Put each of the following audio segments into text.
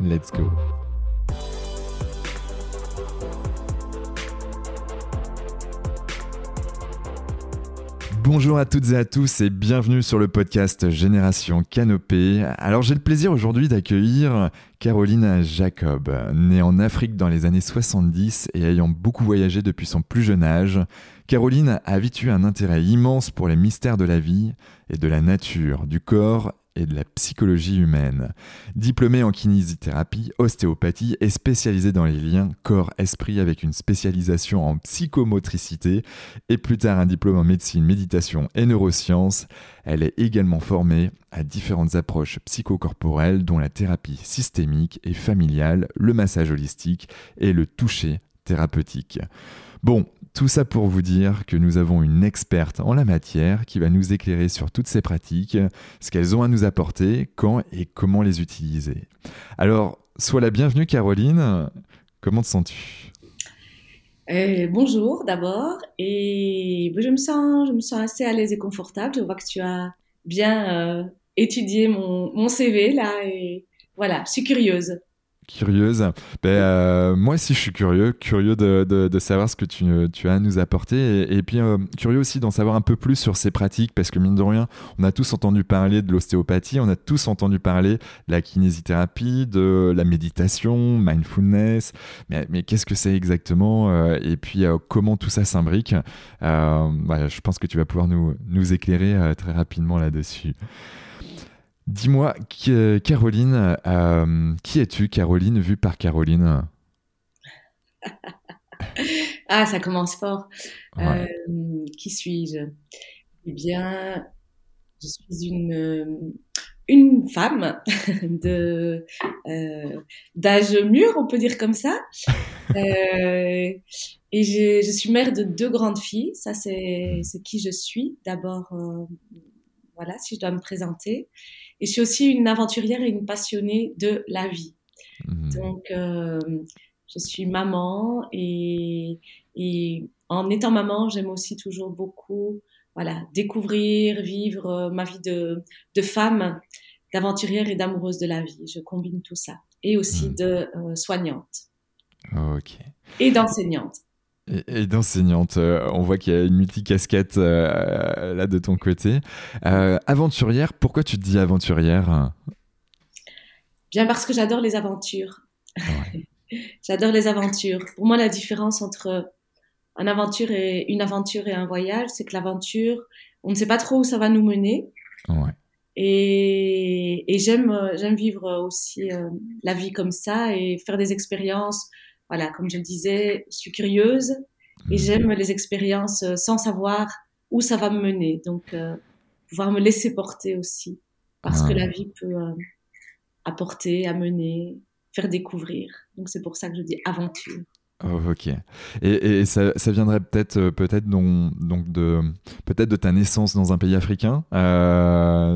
Let's go. Bonjour à toutes et à tous et bienvenue sur le podcast Génération Canopée. Alors j'ai le plaisir aujourd'hui d'accueillir Caroline Jacob, née en Afrique dans les années 70 et ayant beaucoup voyagé depuis son plus jeune âge. Caroline a eu un intérêt immense pour les mystères de la vie et de la nature, du corps et de la psychologie humaine. Diplômée en kinésithérapie, ostéopathie et spécialisée dans les liens corps-esprit avec une spécialisation en psychomotricité et plus tard un diplôme en médecine, méditation et neurosciences, elle est également formée à différentes approches psychocorporelles dont la thérapie systémique et familiale, le massage holistique et le toucher thérapeutique. Bon, tout ça pour vous dire que nous avons une experte en la matière qui va nous éclairer sur toutes ces pratiques, ce qu'elles ont à nous apporter, quand et comment les utiliser. Alors, sois la bienvenue Caroline, comment te sens-tu? Euh, bonjour d'abord et je me sens je me sens assez à l'aise et confortable. Je vois que tu as bien euh, étudié mon, mon CV là et voilà, je suis curieuse curieuse. Ben, euh, moi aussi, je suis curieux, curieux de, de, savoir ce que tu, tu, as à nous apporter et, puis euh, curieux aussi d'en savoir un peu plus sur ces pratiques parce que mine de rien, on a tous entendu parler de l'ostéopathie, on a tous entendu parler de la kinésithérapie, de la méditation, mindfulness, mais, mais qu'est-ce que c'est exactement euh, et puis comment tout ça s'imbrique. Voilà, je pense que tu vas pouvoir nous, nous éclairer très rapidement là-dessus. Dis-moi, euh, Caroline, euh, qui es-tu, Caroline, vue par Caroline? Ah, ça commence fort. Euh, qui suis-je? Eh bien, je suis une, une femme de d'âge mûr, on peut dire comme ça. et je, suis mère de deux grandes filles. Ça, c'est qui je suis. D'abord, voilà, si je dois me présenter. Et je suis aussi une aventurière et une passionnée de la vie. Mhm. Donc, euh, je suis maman et, et en étant maman, j'aime aussi toujours beaucoup voilà, découvrir, vivre euh, ma vie de, de femme, d'aventurière et d'amoureuse de la vie. Je combine tout ça. Et aussi mhm. de euh, soignante. Ok. Et d'enseignante. Et, d'enseignante, euh, on voit qu'il y a une multicasquette euh, là de ton côté. Euh, aventurière, pourquoi tu te dis aventurière? Bien parce que j'adore les aventures. j'adore les aventures. Pour moi, la différence entre une aventure et une aventure et un voyage, c'est que l'aventure, on ne sait pas trop où ça va nous mener. Et, et j'aime, j'aime vivre aussi la vie comme ça et faire des expériences voilà, comme je le disais, je suis curieuse et mhm. j'aime les expériences euh, sans savoir où ça va me mener. Donc, euh, pouvoir me laisser porter aussi, parce que ah. la vie peut euh, apporter, amener, faire découvrir. Donc, c'est pour ça que je dis aventure. Oh, ok. Et, ça, viendrait peut-être peut-être donc de peut-être de ta naissance dans un pays africain.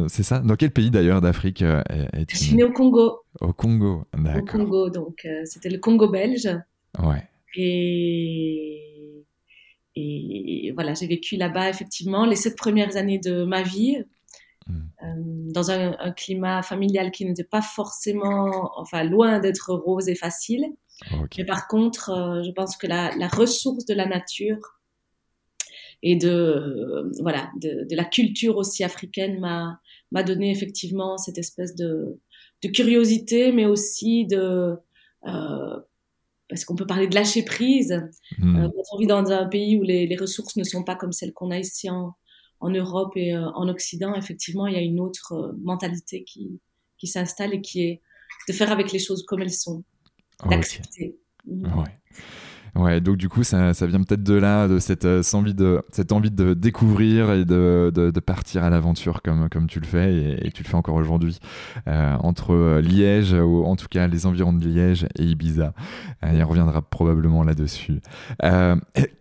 c'est ça? Dans quel pays d'ailleurs d'Afrique es-tu Je suis née au Congo. Au Congo, d'accord. Au Congo, donc c'était le Congo belge. Ouais. Et, et voilà, j'ai vécu là-bas effectivement les sept premières années de ma vie. Hmm. Euh, dans un, climat familial qui n'était pas forcément, enfin, loin d'être rose et facile. Mais par contre, euh, je pense que la, la, ressource de la nature et de, euh, voilà, de, de, la culture aussi africaine m'a, m'a donné effectivement cette espèce de, de curiosité, mais aussi de, parce qu'on peut parler de lâcher prise. Mmh. quand on vit dans un pays où les, les ressources ne sont pas comme celles qu'on a ici en, en Europe et en Occident, effectivement, il y a une autre mentalité qui, qui s'installe et qui est de faire avec les choses comme elles sont, d'accepter. Mmh. Ouais, donc du coup, ça, ça vient peut-être de là, de cette, euh, envie de, cette envie de découvrir et de, de, de partir à l'aventure comme, comme tu le fais et, et tu le fais encore aujourd'hui euh, entre euh, Liège, ou en tout cas les environs de Liège et Ibiza. Euh, il reviendra probablement là-dessus.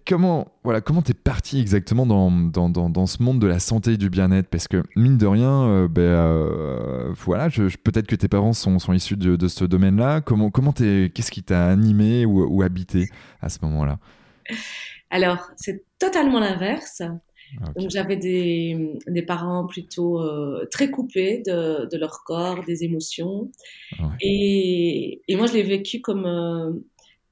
Comment voilà, comment t'es parti exactement dans, dans, dans, dans, ce monde de la santé et du bien-être? Parce que mine de rien, ben, voilà, je, peut-être que tes parents sont, sont issus de, de ce domaine-là. Comment, comment qu'est-ce qui t'a animé ou, ou habité à ce moment-là? Alors, c'est totalement l'inverse. Donc j'avais des, des, parents plutôt euh, très coupés de, de, leur corps, des émotions. Et, et, moi, je l'ai vécu comme euh,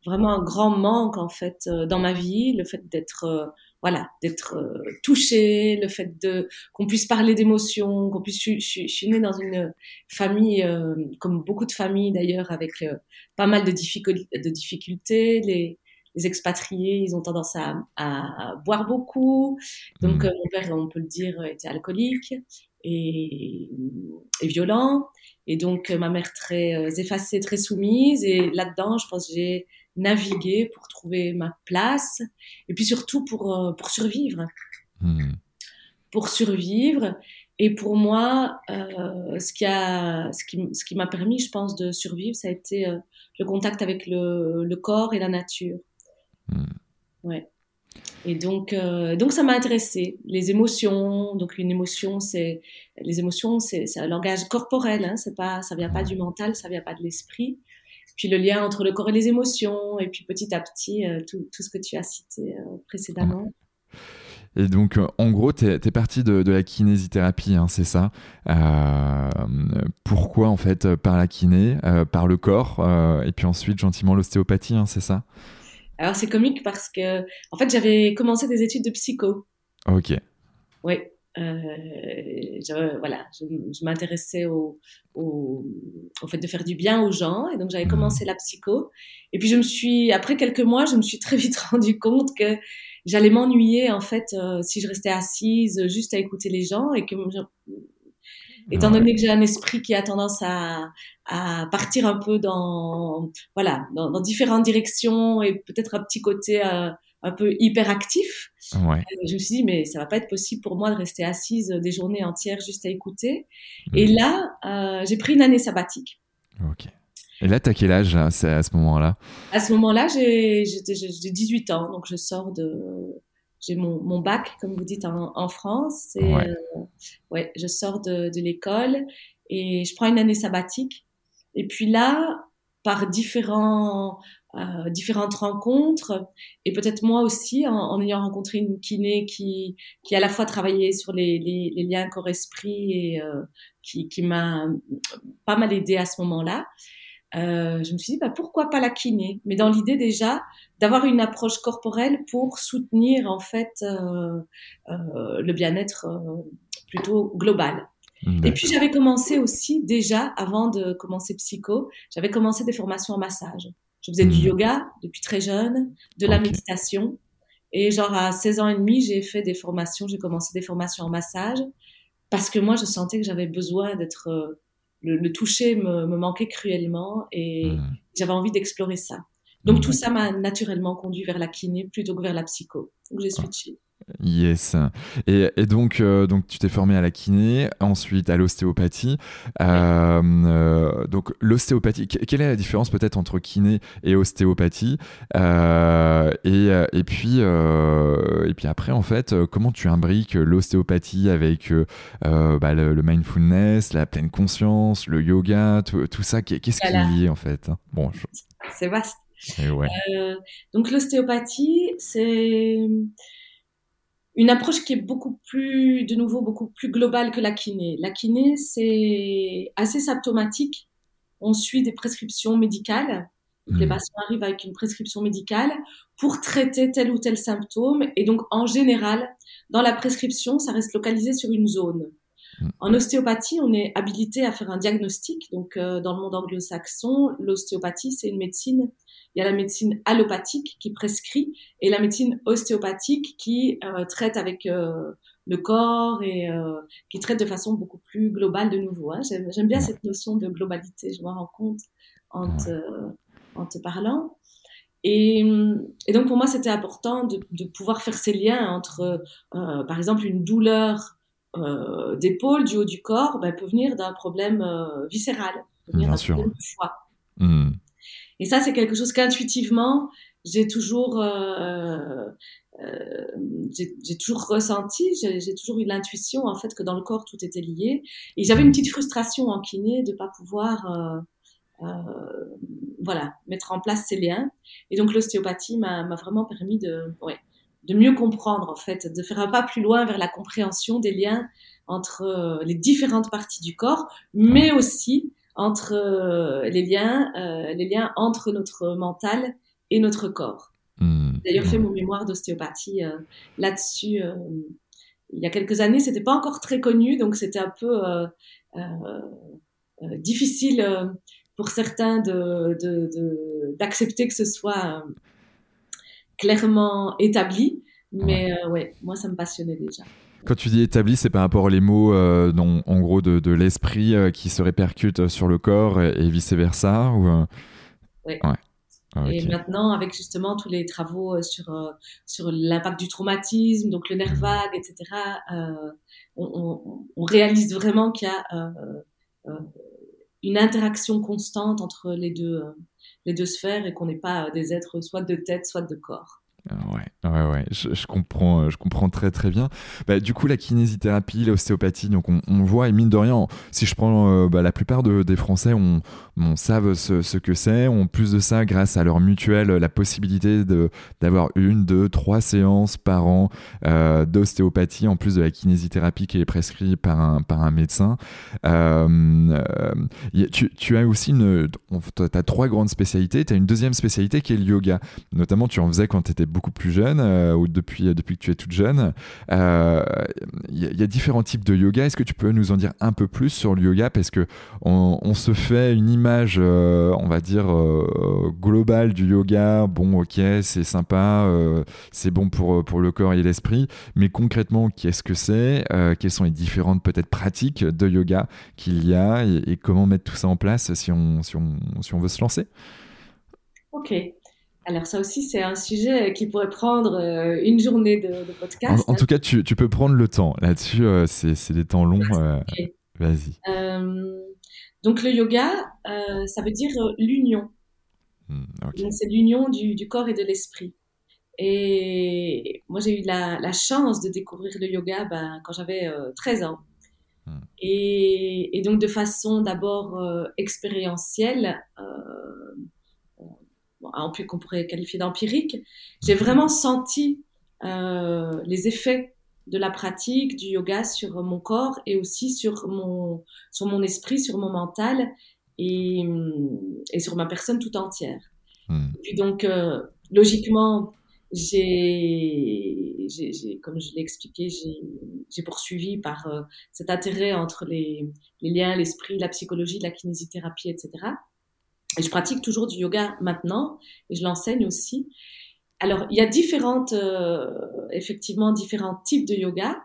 vraiment un grand manque en fait euh, dans ma vie, le fait d'être voilà, d'être touché, le fait de qu'on puisse parler d'émotions, qu'on puisse. Je, je, suis née dans une famille, comme beaucoup de familles d'ailleurs, avec pas mal de, difficultés, de difficultés. Les, les expatriés, ils ont tendance à, à boire beaucoup. Donc, mmh. euh, mon père, on peut le dire, était alcoolique et, et violent. Et donc, ma mère très euh, effacée, très soumise. Et là-dedans, je pense que j'ai navigué pour trouver ma place. Et puis surtout pour, euh, pour survivre. Mmh. Pour survivre. Et pour moi, euh, ce qui a, ce qui, ce qui m'a permis, je pense, de survivre, ça a été euh, le contact avec le, le corps et la nature. Hmm. Ouais. Et donc, euh, donc ça m'a intéressé. Les émotions, donc une émotion, c'est les émotions, c'est un langage corporel. Hein, c'est pas, ça vient pas du mental, ça vient pas de l'esprit. Puis le lien entre le corps et les émotions, et puis petit à petit euh, tout, tout, ce que tu as cité euh, précédemment. Et donc, en gros, tu es, parti de, de, la kinésithérapie, hein, c'est ça. Euh, pourquoi, en fait, par la kiné, par le corps, et puis ensuite, gentiment, l'ostéopathie, hein, c'est ça? Alors c'est comique parce que, en fait, j'avais commencé des études de psycho. Ok. Oui. Euh, je, voilà, je, m'intéressais au, au, au, fait de faire du bien aux gens et donc j'avais commencé mhm. la psycho. Et puis je me suis, après quelques mois, je me suis très vite rendu compte que j'allais m'ennuyer en fait euh, si je restais assise juste à écouter les gens et que étant donné que j'ai un esprit qui a tendance à, à partir un peu dans voilà dans, dans différentes directions et peut-être un petit côté euh, un peu hyperactif. Ouais. Euh, je me suis dit mais ça va pas être possible pour moi de rester assise des journées entières juste à écouter. Mmh. Et là euh, j'ai pris une année sabbatique. Ok. Et là, tu as quel âge à ce moment-là? À ce moment-là, j'ai 18 ans, donc je sors de, j'ai mon, mon, bac, comme vous dites en, en France. Et, ouais. Euh, ouais. je sors de, de l'école et je prends une année sabbatique. Et puis là, par différents, euh, différentes rencontres, et peut-être moi aussi, en, en, ayant rencontré une kiné qui, qui à la fois travaillait sur les, les, les liens corps-esprit et euh, qui, qui m'a pas mal aidé à ce moment-là, euh, je me suis dit bah, pourquoi pas la kiné? Mais dans l'idée déjà d'avoir une approche corporelle pour soutenir en fait euh, euh, le bien-être euh, plutôt global. Et puis j'avais commencé aussi déjà avant de commencer psycho j'avais commencé des formations en massage je faisais du mmh. yoga depuis très jeune de la méditation et genre à 16 ans et demi j'ai fait des formations j'ai commencé des formations en massage parce que moi je sentais que j'avais besoin d'être euh, le, toucher me, me, manquait cruellement et mmh. j'avais envie d'explorer ça. Donc mmh. tout ça m'a naturellement conduit vers la kiné plutôt que vers la psycho. Donc j'ai switché. Yes. Et, et donc, euh, donc tu t'es formé à la kiné, ensuite à l'ostéopathie. Euh, euh, donc l'ostéopathie, quelle est la différence peut-être entre kiné et ostéopathie? Et, et, puis et puis après en fait, comment tu imbriques l'ostéopathie avec bah, le, le, mindfulness, la pleine conscience, le yoga, tout, tout ça? Qu'est-ce qui est lié en fait Bon, je... c'est vaste. Ouais. donc l'ostéopathie, c'est une approche qui est beaucoup plus, de nouveau, beaucoup plus globale que la kiné. La kiné, c'est assez symptomatique. On suit des prescriptions médicales. Les mmh. patients arrivent avec une prescription médicale pour traiter tel ou tel symptôme. Et donc, en général, dans la prescription, ça reste localisé sur une zone. En ostéopathie, on est habilité à faire un diagnostic. Donc, euh, dans le monde anglo-saxon, l'ostéopathie, c'est une médecine. Il y a la médecine allopathique qui prescrit et la médecine ostéopathique qui euh, traite avec euh, le corps et qui traite de façon beaucoup plus globale de nouveau. Hein. J'aime bien cette notion de globalité, je me rends compte en te, en te parlant. Et, et, donc pour moi, c'était important de, de, pouvoir faire ces liens entre, par exemple, une douleur euh, d'épaule, du haut du corps, ben, peut venir d'un problème euh, viscéral, peut venir d'un problème de foie. Hmm. Et ça, c'est quelque chose qu'intuitivement, j'ai toujours, euh, euh j'ai toujours ressenti, j'ai toujours eu l'intuition en fait que dans le corps tout était lié. Et j'avais une petite frustration en kiné de pas pouvoir, euh, voilà, mettre en place ces liens. Et donc l'ostéopathie m'a vraiment permis de, ouais, de mieux comprendre en fait, de faire un pas plus loin vers la compréhension des liens entre euh, les différentes parties du corps, mais aussi entre euh, les liens, euh, les liens entre notre mental et notre corps. Mmh. D'ailleurs, fait mon mémoire d'ostéopathie là-dessus. il y a quelques années, c'était pas encore très connu, donc c'était un peu difficile pour certains d'accepter de, que ce soit clairement établi. Mais euh, ouais. moi, ça me passionnait déjà. Quand tu dis établi, c'est par rapport aux mots, euh, en gros, de, de l'esprit euh, qui se répercute sur le corps et, vice-versa ou, ouais. Ah, et maintenant, avec justement tous les travaux sur, sur l'impact du traumatisme, donc le nerf mmh. vague, etc., on, on, réalise vraiment qu'il y a une interaction constante entre les deux, les deux sphères et qu'on n'est pas des êtres soit de tête, soit de corps. Ouais, ouais, ouais, je, comprends, euh, je comprends très très bien. Bah, du coup, la kinésithérapie, l'ostéopathie, donc on, voit, et mine de rien, si je prends euh, bah, la plupart des Français, on, savent ce, que c'est, ont plus de ça grâce à leur mutuelle, la possibilité d'avoir une, deux, trois séances par an euh, d'ostéopathie, en plus de la kinésithérapie qui est prescrite par un, par un médecin. tu, tu, as aussi une, as trois grandes spécialités, tu as une deuxième spécialité qui est le yoga. Notamment, tu en faisais quand tu étais beaucoup plus jeune euh, ou depuis, que tu es toute jeune. Il euh, y, a différents types de yoga. Est-ce que tu peux nous en dire un peu plus sur le yoga? Parce que on, se fait une image, euh, on va dire, globale du yoga. Bon, ok, c'est sympa, c'est bon pour, le corps et l'esprit. Mais concrètement, qu'est-ce que c'est? Quelles sont les différentes peut-être pratiques de yoga qu'il y a? Et, comment mettre tout ça en place si on veut se lancer? Ok. Alors ça aussi, c'est un sujet qui pourrait prendre euh, une journée de, podcast. En, tout cas, tu, peux prendre le temps. Là-dessus, euh, c'est des temps longs. Euh, vas-y. donc le yoga, ça veut dire l'union. Hmm, c'est l'union du, corps et de l'esprit. Et moi, j'ai eu la, chance de découvrir le yoga ben, quand j'avais 13 ans. Hmm. Et, et, donc de façon d'abord expérientielle, qu'on pourrait qualifier d'empirique, j'ai vraiment senti euh, les effets de la pratique du yoga sur mon corps et aussi sur mon, sur mon esprit, sur mon mental et, et sur ma personne tout entière. Hmm. Et donc, euh, logiquement, j'ai, comme je l'ai expliqué, j'ai poursuivi par euh, cet intérêt entre les, les liens, l'esprit, la psychologie, la kinésithérapie, etc. Et je pratique toujours du yoga maintenant et je l'enseigne aussi. Alors, il y a différentes, euh, effectivement, différents types de yoga.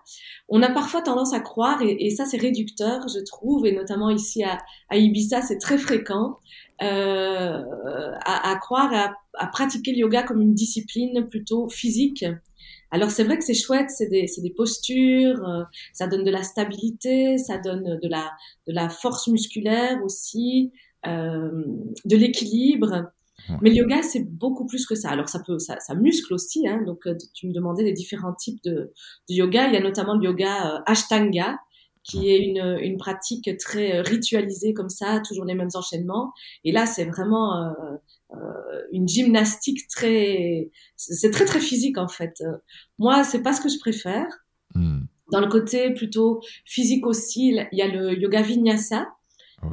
On a parfois tendance à croire, et, ça c'est réducteur, je trouve, et notamment ici à, Ibiza, c'est très fréquent, euh, à, croire, à, à, pratiquer le yoga comme une discipline plutôt physique. Alors c'est vrai que c'est chouette, c'est des, des, postures, euh, ça donne de la stabilité, ça donne de la, de la force musculaire aussi, de l'équilibre. Mais le yoga, c'est beaucoup plus que ça. Alors, ça peut, ça, ça muscle aussi. Hein. Donc, euh, tu me demandais les différents types de, de yoga. Il y a notamment le yoga euh, Ashtanga, qui est une, une, pratique très ritualisée comme ça, toujours les mêmes enchaînements. Et là, c'est vraiment euh, une gymnastique très, c'est très très physique en fait. Moi, c'est pas ce que je préfère. Hmm. Dans le côté plutôt physique aussi, il y a le yoga vinyasa,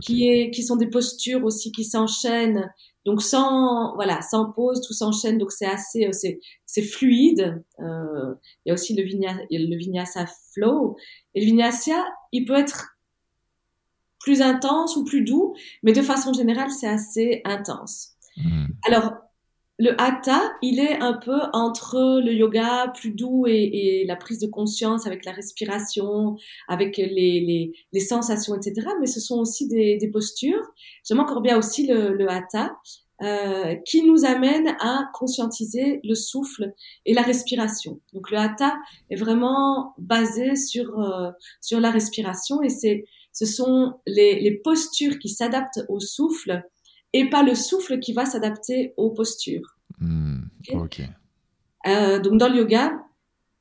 qui, est, qui sont des postures aussi qui s'enchaînent Donc sans voilà, sans pause, tout s'enchaîne. Donc c'est assez, c'est c'est fluide. Euh, il y a aussi le, vinyasa, le vinyasa flow. Et le vinyasa, il peut être plus intense ou plus doux, mais de façon générale, c'est assez intense. Hmm. Alors, le hatha, il est un peu entre le yoga plus doux et, la prise de conscience avec la respiration, avec les, sensations, etc. Mais ce sont aussi des, postures. J'aime encore bien aussi le, hatha, euh, qui nous amène à conscientiser le souffle et la respiration. Donc le hatha est vraiment basé sur euh, sur la respiration et c'est ce sont les postures qui s'adaptent au souffle et pas le souffle qui va s'adapter aux postures. Hmm, euh, donc dans le yoga,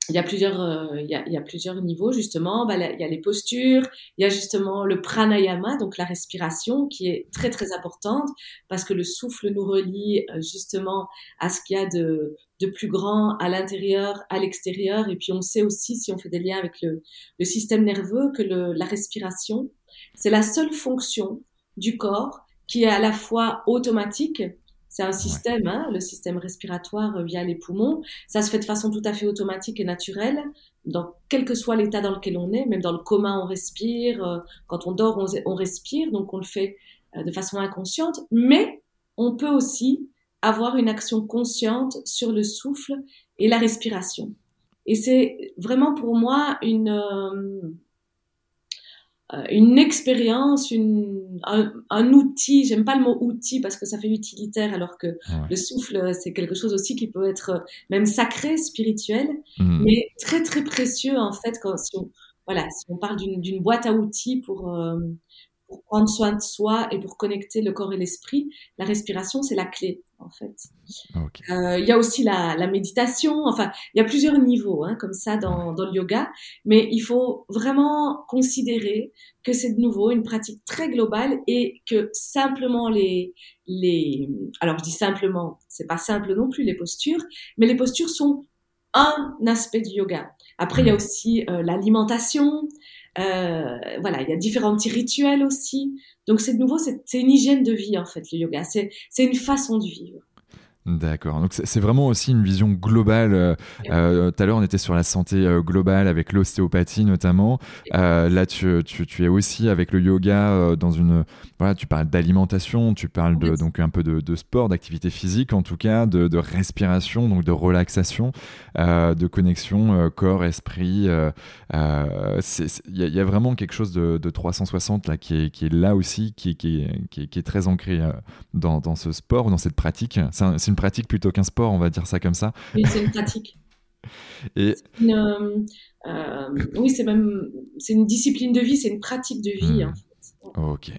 il y a plusieurs, euh, il, y a, il, y a, plusieurs niveaux justement. Bah, il y a les postures, il y a justement le pranayama, donc la respiration, qui est très très importante parce que le souffle nous relie euh, justement à ce qu'il y a de, de plus grand à l'intérieur, à l'extérieur. Et puis on sait aussi, si on fait des liens avec le, le système nerveux, que le, la respiration, c'est la seule fonction du corps qui est à la fois automatique, c'est un système, hein, le système respiratoire via les poumons. Ça se fait de façon tout à fait automatique et naturelle, dans quel que soit l'état dans lequel on est. Même dans le coma, on respire. Euh, quand on dort, on, respire. Donc, on le fait euh, de façon inconsciente. Mais on peut aussi avoir une action consciente sur le souffle et la respiration. Et c'est vraiment pour moi une, euh, euh, une expérience, une, un, un, outil. J'aime pas le mot outil parce que ça fait utilitaire, alors que le souffle, c'est quelque chose aussi qui peut être euh, même sacré, spirituel, mmh. mais très très précieux en fait quand si on, voilà, si on parle d'une boîte à outils pour euh, pour prendre soin de soi et pour connecter le corps et l'esprit, la respiration, c'est la clé, en fait. Euh, il y a aussi la, la, méditation, enfin, il y a plusieurs niveaux, hein, comme ça, dans, dans, le yoga, mais il faut vraiment considérer que c'est de nouveau une pratique très globale et que simplement les, les, alors je dis simplement, c'est pas simple non plus les postures, mais les postures sont un aspect du yoga. Après, il y a aussi euh, l'alimentation, euh, voilà, il y a différents petits rituels aussi. Donc c'est de nouveau, c'est une hygiène de vie en fait, le yoga. C'est une façon de vivre. D'accord. Donc c'est vraiment aussi une vision globale. Euh, euh, tout à l'heure, on était sur la santé euh, globale avec l'ostéopathie notamment. là, tu, tu, es aussi avec le yoga dans une. Voilà, tu parles d'alimentation, tu parles de, donc un peu de, sport, d'activité physique en tout cas, de, respiration, donc de relaxation, de connexion corps-esprit. Il y, a vraiment quelque chose de, 360 là qui est, qui est là aussi, qui, qui, est, qui, est, très ancré dans, dans, ce sport, dans cette pratique. C'est une pratique plutôt qu'un sport, on va dire ça comme ça. Oui, c'est une pratique. Et... Euh, euh, oui, c'est même c'est une discipline de vie, c'est une pratique de vie. Hmm. En fait. Ok.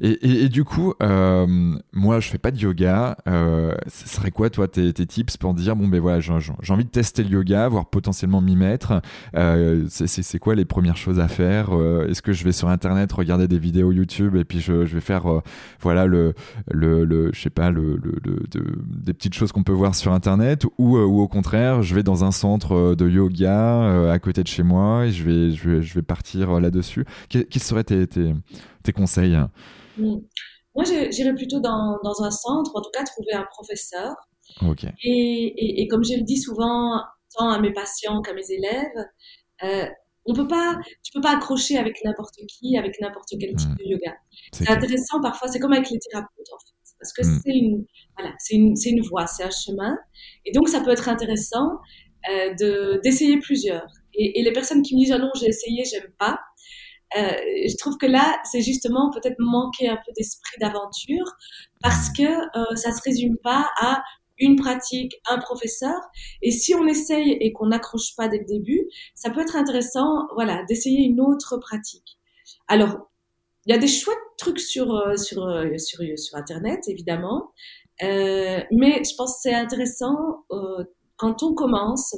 Et, du coup, euh, moi, je fais pas de yoga. Euh, ce serait quoi, toi, tes, tips pour dire bon, ben voilà, j'ai envie de tester le yoga, voire potentiellement m'y mettre. Euh, c'est quoi les premières choses à faire Est-ce que je vais sur Internet regarder des vidéos YouTube et puis je, vais faire, voilà, le, le, je sais pas, le, des petites choses qu'on peut voir sur Internet, ou, ou au contraire, je vais dans un centre de yoga à côté de chez moi et je vais, je vais, je vais partir là-dessus. Quels seraient tes, tes, tes conseils? Mm. Moi, j'irais plutôt dans, dans, un centre, en tout cas trouver un professeur. Et, et, comme je le dis souvent, tant à mes patients qu'à mes élèves, euh, on peut pas, tu peux pas accrocher avec n'importe qui, avec n'importe quel type mm. de yoga. C'est intéressant parfois, c'est comme avec les thérapeutes en fait, parce que mm. c'est une, voilà, c'est une, c'est une voie, c'est un chemin, et donc ça peut être intéressant euh, de d'essayer plusieurs. Et, et, les personnes qui me disent ah non j'ai essayé, j'aime pas, euh, je trouve que là, c'est justement peut-être manquer un peu d'esprit d'aventure parce que euh, ça se résume pas à une pratique, un professeur. Et si on essaye et qu'on n'accroche pas dès le début, ça peut être intéressant, voilà, d'essayer une autre pratique. Alors, il y a des chouettes trucs sur euh, sur euh, sur sur internet, évidemment, mais je pense que c'est intéressant quand on commence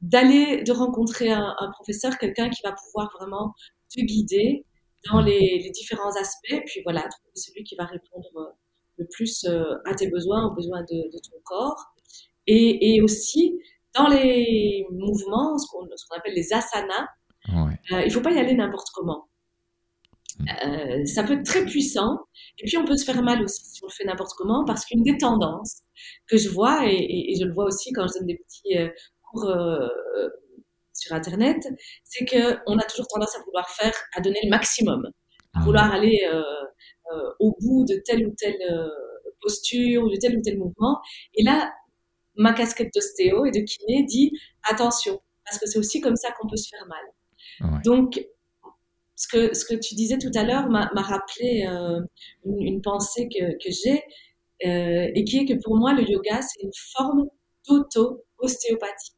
d'aller de rencontrer un professeur, quelqu'un qui va pouvoir vraiment te guider dans les, différents aspects, puis voilà, trouver celui qui va répondre euh, le plus euh, à tes besoins, aux besoins de, ton corps. Et, aussi, dans les mouvements, ce qu'on appelle les asanas, euh, il faut pas y aller n'importe comment. Euh, ça peut être très puissant, et puis on peut se faire mal aussi si on le fait n'importe comment, parce qu'une des tendances que je vois, et, je le vois aussi quand je donne des petits euh, cours euh, sur Internet, c'est qu'on a toujours tendance à vouloir faire, à donner le maximum, à vouloir aller au bout de telle ou telle posture ou de tel ou tel mouvement. Et là, ma casquette d'ostéo et de kiné dit attention, parce que c'est aussi comme ça qu'on peut se faire mal. Donc, ce que, ce que tu disais tout à l'heure m'a rappelé euh, une, pensée que, que j'ai euh, et qui est que pour moi, le yoga, c'est une forme d'auto-ostéopathie.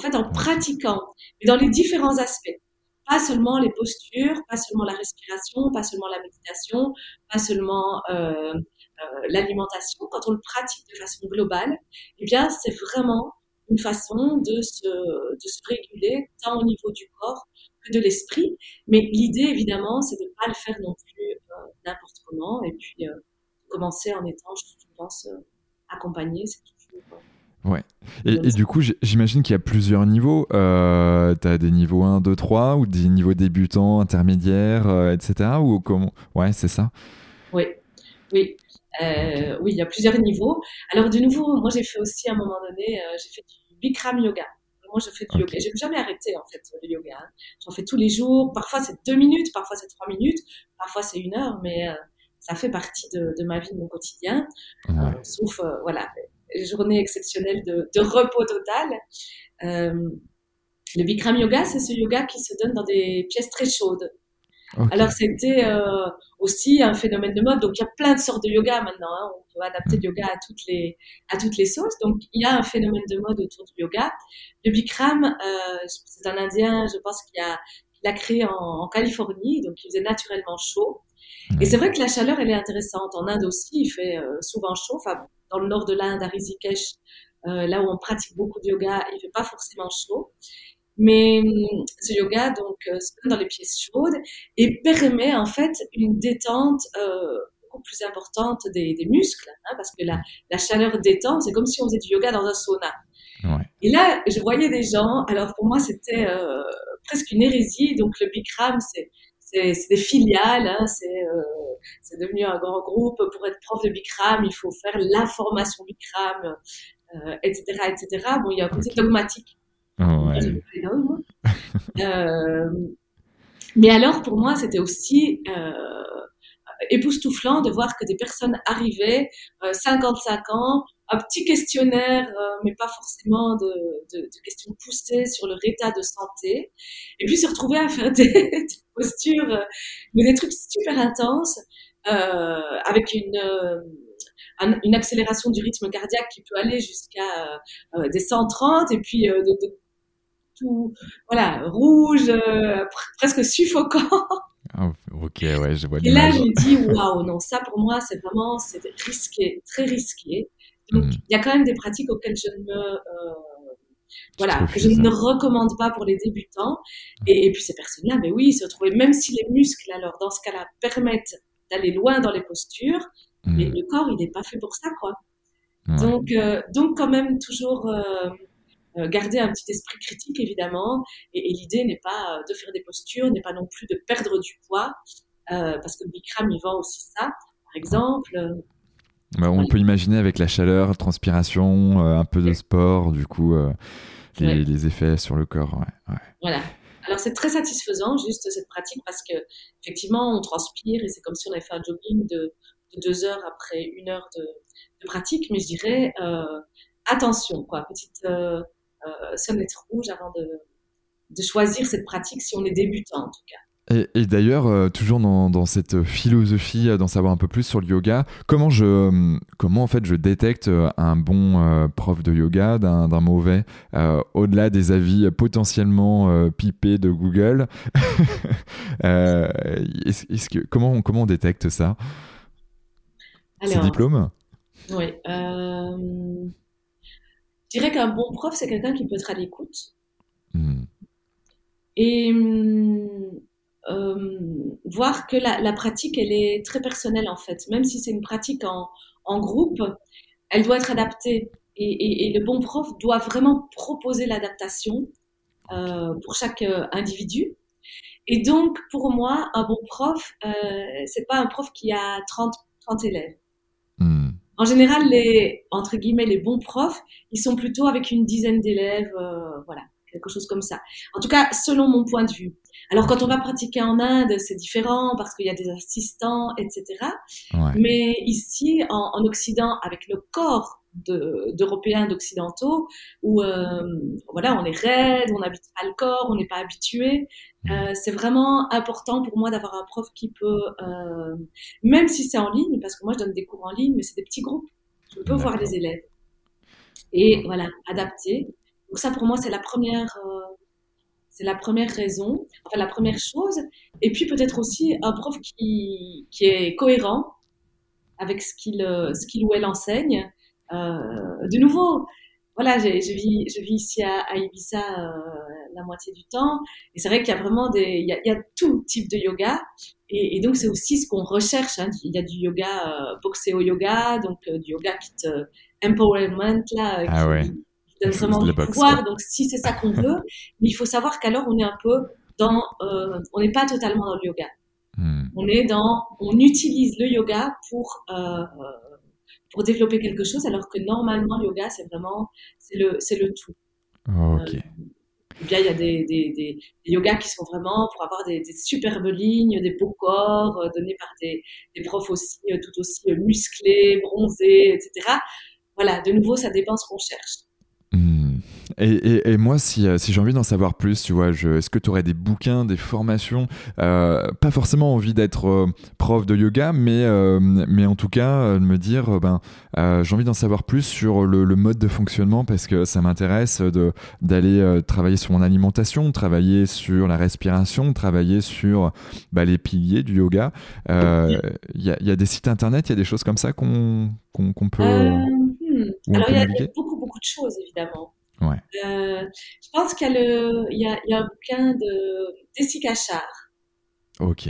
En fait, en pratiquant, et dans les différents aspects, pas seulement les postures, pas seulement la respiration, pas seulement la méditation, pas seulement euh, l'alimentation, quand on le pratique de façon globale, eh bien, c'est vraiment une façon de se, de se réguler tant au niveau du corps que de l'esprit. Mais l'idée, évidemment, c'est de ne pas le faire non plus euh, n'importe comment et puis euh, commencer en étant, je pense, euh, accompagné. C'est toujours. Ouais. Et, et, du coup, j'imagine qu'il y a plusieurs niveaux. Euh, tu as des niveaux 1, 2, 3 ou des niveaux débutants, intermédiaires, etc. Ou comment? Ouais, c'est ça Oui, oui. oui, il y a plusieurs niveaux. Alors, de nouveau, moi, j'ai fait aussi à un moment donné, j'ai fait du Bikram Yoga moi, je fais du yoga. J'ai jamais arrêté, en fait, le yoga. Hein. J'en fais tous les jours. Parfois, c'est deux minutes, parfois, c'est trois minutes, parfois, c'est une heure, mais euh, ça fait partie de, de, ma vie, de mon quotidien. Euh, sauf, euh, voilà, les journées exceptionnelles de, de repos total. le Bikram Yoga, c'est ce yoga qui se donne dans des pièces très chaudes. Alors c'était euh, aussi un phénomène de mode. Donc il y a plein de sortes de yoga maintenant. Hein. On peut adapter le yoga à toutes les à toutes les sauces. Donc il y a un phénomène de mode autour du yoga. Le Bikram, euh, c'est un Indien, je pense qu'il a l'a créé en, en, Californie, donc il faisait naturellement chaud. Et c'est vrai que la chaleur, elle est intéressante. En Inde aussi, il fait euh, souvent chaud. Enfin, dans le nord de l'Inde, à Rishikesh, euh, là où on pratique beaucoup de yoga, il fait pas forcément chaud. Mais hum, ce yoga donc euh, se met dans les pièces chaudes et permet en fait une détente euh, beaucoup plus importante des, des muscles, hein, parce que la, la chaleur détend, c'est comme si on faisait du yoga dans un sauna. Ouais. Et là, je voyais des gens. Alors pour moi, c'était euh, presque une hérésie. Donc le Bikram, c'est c'est des filiales, hein, euh, c'est devenu un grand groupe. Pour être prof de Bikram, il faut faire la formation Bikram, euh, etc., etc. Bon, il y a un côté dogmatique Oh, euh, mais alors, pour moi, c'était aussi époustouflant de voir que des personnes arrivaient, 55 euh, ans, un petit questionnaire, mais pas forcément de, de, de, questions poussées sur leur état de santé, et puis se retrouver à faire des, des postures, mais des trucs super intenses, avec une une accélération du rythme cardiaque qui peut aller jusqu'à des 130 et puis de, de, voilà, rouge, euh, presque suffocant. Ah, ok, ouais, je vois Et là, je me dis, waouh, non, ça pour moi, c'est vraiment c'est risqué, très risqué. Donc, hmm. il y a quand même des pratiques auxquelles je ne me. Euh, voilà, que je ne recommande pas pour les débutants. Et, puis ces personnes-là, mais oui, se retrouver, même si les muscles, alors dans ce cas-là, permettent d'aller loin dans les postures, mais hmm. le corps, il n'est pas fait pour ça, quoi. Donc, euh, donc quand même toujours euh, garder un petit esprit critique évidemment. Et, l'idée n'est pas euh, de faire des postures, n'est pas non plus de perdre du poids, euh, parce que Bikram il vend aussi ça, par exemple. Bah, on peut imaginer avec la chaleur, transpiration, un peu de sport, du coup, les, effets sur le corps. Voilà. Alors c'est très satisfaisant juste cette pratique parce que effectivement on transpire et c'est comme si on avait fait un jogging de, deux heures après une heure de, pratique, mais je dirais attention quoi, petite euh, sonnette rouge avant de, de choisir cette pratique si on est débutant en tout cas. Et, d'ailleurs, euh, toujours dans, cette philosophie euh, d'en savoir un peu plus sur le yoga, comment je, comment en fait je détecte un bon prof de yoga d'un mauvais, au-delà des avis potentiellement pipés de Google? Est-ce, que, comment, on, comment on détecte ça? C'est diplôme Oui. Je dirais qu'un bon prof, c'est quelqu'un qui peut être à l'écoute. Hmm. Et euh, voir que la, pratique, elle est très personnelle en fait. Même si c'est une pratique en, en, groupe, elle doit être adaptée. Et, et, le bon prof doit vraiment proposer l'adaptation euh, pour chaque euh, individu. Et donc, pour moi, un bon prof, euh, c'est pas un prof qui a 30, 30 élèves. En général, les, entre guillemets, les bons profs, ils sont plutôt avec une dizaine d'élèves, euh, voilà, quelque chose comme ça. En tout cas, selon mon point de vue. Alors, quand on va pratiquer en Inde, c'est différent parce qu'il y a des assistants, etc. Mais ici, en, en, Occident, avec le corps d'Européens, d'Occidentaux, où euh, voilà, on est raide, on n'habite pas le corps, on n'est pas habitué. Mmh. Euh, c'est vraiment important pour moi d'avoir un prof qui peut, euh, même si c'est en ligne, parce que moi je donne des cours en ligne, mais c'est des petits groupes, je peux voir les élèves. Et voilà, adapter. Donc ça pour moi c'est la première, c'est la première raison, enfin la première chose. Et puis peut-être aussi un prof qui, qui est cohérent avec ce qu'il qu'il ou elle enseigne de nouveau, voilà, je, vis, je vis ici à, Ibiza euh, la moitié du temps, et c'est vrai qu'il y a vraiment des, il y a, tout type de yoga, et, donc c'est aussi ce qu'on recherche. Hein. Il y a du yoga euh, boxéo yoga, donc du yoga qui te empowerment là, ah qui, donne vraiment du pouvoir. Donc si c'est ça qu'on veut, mais il faut savoir qu'alors on est un peu dans, on n'est pas totalement dans le yoga. Hmm. On est dans, on utilise le yoga pour pour développer quelque chose, alors que normalement, le yoga, c'est vraiment, c'est le, c'est le tout. ok. Euh, bien, il y a des, des, des, yogas qui sont vraiment pour avoir des, superbes lignes, des beaux corps, euh, donnés par des, des profs aussi, euh, tout aussi musclés, bronzés, etc. Voilà, de nouveau, ça dépend ce qu'on cherche. Et, moi, si, euh, si j'ai envie d'en savoir plus, tu vois, est-ce que tu aurais des bouquins, des formations euh, Pas forcément envie d'être euh, prof de yoga, mais, mais en tout cas, de me dire, ben, j'ai envie d'en savoir plus sur le, mode de fonctionnement parce que ça m'intéresse d'aller travailler sur mon alimentation, travailler sur la respiration, travailler sur bah, les piliers du yoga. Il y, a, des sites internet, il y a des choses comme ça qu'on peut. Hmm. Alors, il y, a beaucoup, beaucoup de choses, évidemment. Ouais. Euh, je pense qu'il y, y, a un bouquin de Desi Kachar. Ok.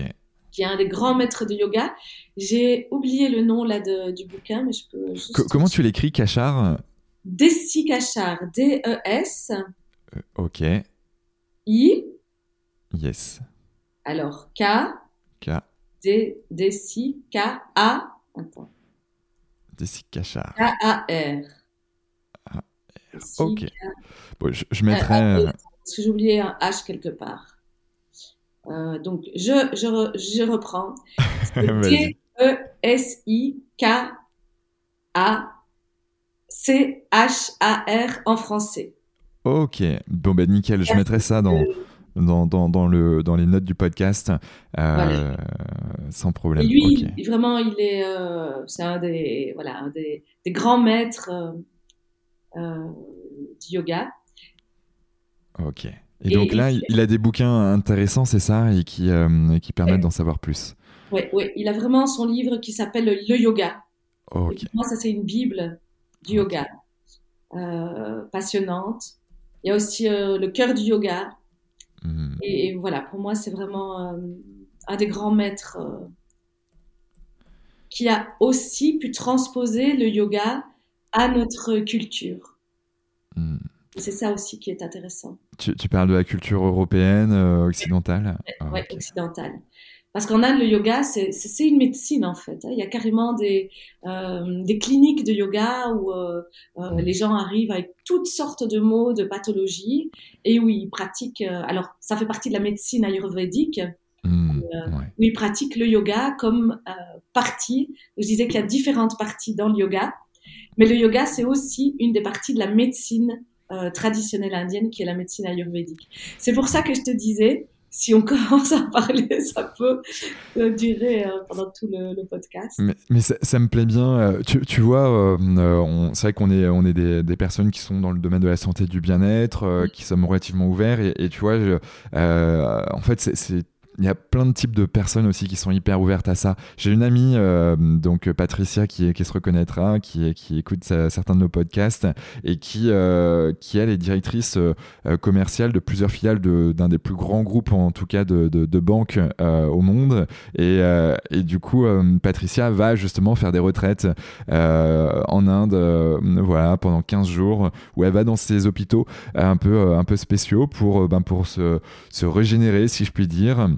Qui est un des grands maîtres de yoga. J'ai oublié le nom là de, du bouquin, mais je peux. Juste... comment tu l'écris, Kachar? Desi Kachar. D-E-S. Euh, ok. I. Yes. Alors, K. K. D. Desi. K. A. Attends. Desi Kachar. K-A-R. Ok. je, mettrai. Euh, parce que j'ai oublié un H quelque part. Euh, donc, je, je, je reprends. T-E-S-I-K-A-C-H-A-R en français. Ok. Bon, ben nickel. Je mettrai ça dans. Dans, dans, dans, le, dans les notes du podcast, euh, sans problème. Et lui, vraiment, il est, c'est un des, voilà, un des, des grands maîtres du yoga. Ok. Et, donc là, il a des bouquins intéressants, c'est ça, et qui, euh, qui permettent d'en savoir plus. Oui, ouais. il a vraiment son livre qui s'appelle Le Yoga. Ok. Moi, ça, c'est une Bible du yoga. Euh, passionnante. Il y a aussi Le cœur du yoga. Hmm. Et, voilà, pour moi, c'est vraiment un des grands maîtres qui a aussi pu transposer le yoga à notre culture. Hmm. C'est ça aussi qui est intéressant. Tu, parles de la culture européenne, euh, occidentale? Oui, ah, occidentale. Parce qu'en Inde, le yoga, c'est une médecine en fait. Hein. Il y a carrément des, euh, des cliniques de yoga où euh, hmm. les gens arrivent avec toutes sortes de maux, de pathologies, et où ils pratiquent. alors, ça fait partie de la médecine ayurvédique. Hmm, où ils pratiquent le yoga comme partie. Je disais qu'il y a différentes parties dans le yoga. Mais le yoga, c'est aussi une des parties de la médecine euh, traditionnelle indienne, qui est la médecine ayurvédique. C'est pour ça que je te disais, si on commence à parler, ça peut euh, durer euh, pendant tout le, podcast. Mais, ça, me plaît bien. Tu, vois, c'est vrai qu'on est, on est des, personnes qui sont dans le domaine de la santé du bien-être, qui sommes relativement ouverts. Et, tu vois, en fait, c'est il y a plein de types de personnes aussi qui sont hyper ouvertes à ça. J'ai une amie, donc Patricia, qui, se reconnaîtra, qui, écoute certains de nos podcasts et qui, qui elle est directrice commerciale de plusieurs filiales d'un des plus grands groupes, en tout cas de, de, banques au monde. Et, du coup, Patricia va justement faire des retraites en Inde, voilà, pendant 15 jours, où elle va dans ces hôpitaux un peu, un peu spéciaux pour, ben, pour se régénérer, si je puis dire.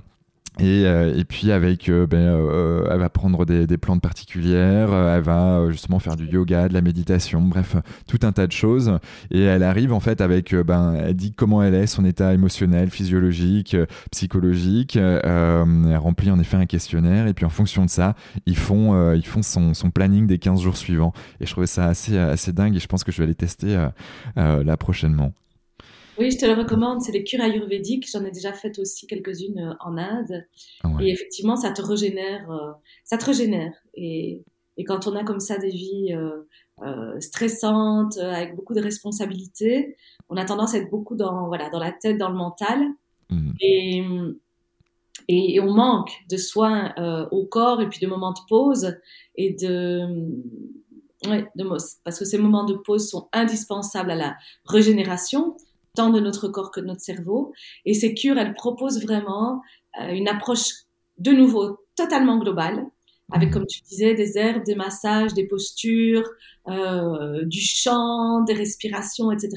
Et, euh, et, puis avec, euh, ben, euh, elle va prendre des, des, plantes particulières, elle va justement faire du yoga, de la méditation, bref, tout un tas de choses. Et elle arrive en fait avec, ben, elle dit comment elle est, son état émotionnel, physiologique, psychologique. elle remplit en effet un questionnaire et puis en fonction de ça, ils font, ils font son, son, planning des 15 jours suivants. Et je trouvais ça assez, assez dingue et je pense que je vais aller tester là prochainement. Oui, je te le recommande. C'est les cures ayurvédiques. J'en ai déjà fait aussi quelques-unes euh, en Inde. Et effectivement, ça te régénère. Euh, ça te régénère. Et, et, quand on a comme ça des vies euh, stressantes, avec beaucoup de responsabilités, on a tendance à être beaucoup dans, voilà, dans la tête, dans le mental. Mmh. Et, et, on manque de soins euh, au corps et puis de moments de pause et de, ouais, de parce que ces moments de pause sont indispensables à la régénération tant de notre corps que de notre cerveau. Et ces cures, elles proposent vraiment euh, une approche de nouveau totalement globale, avec, comme tu disais, des herbes, des massages, des postures, euh, du chant, des respirations, etc.,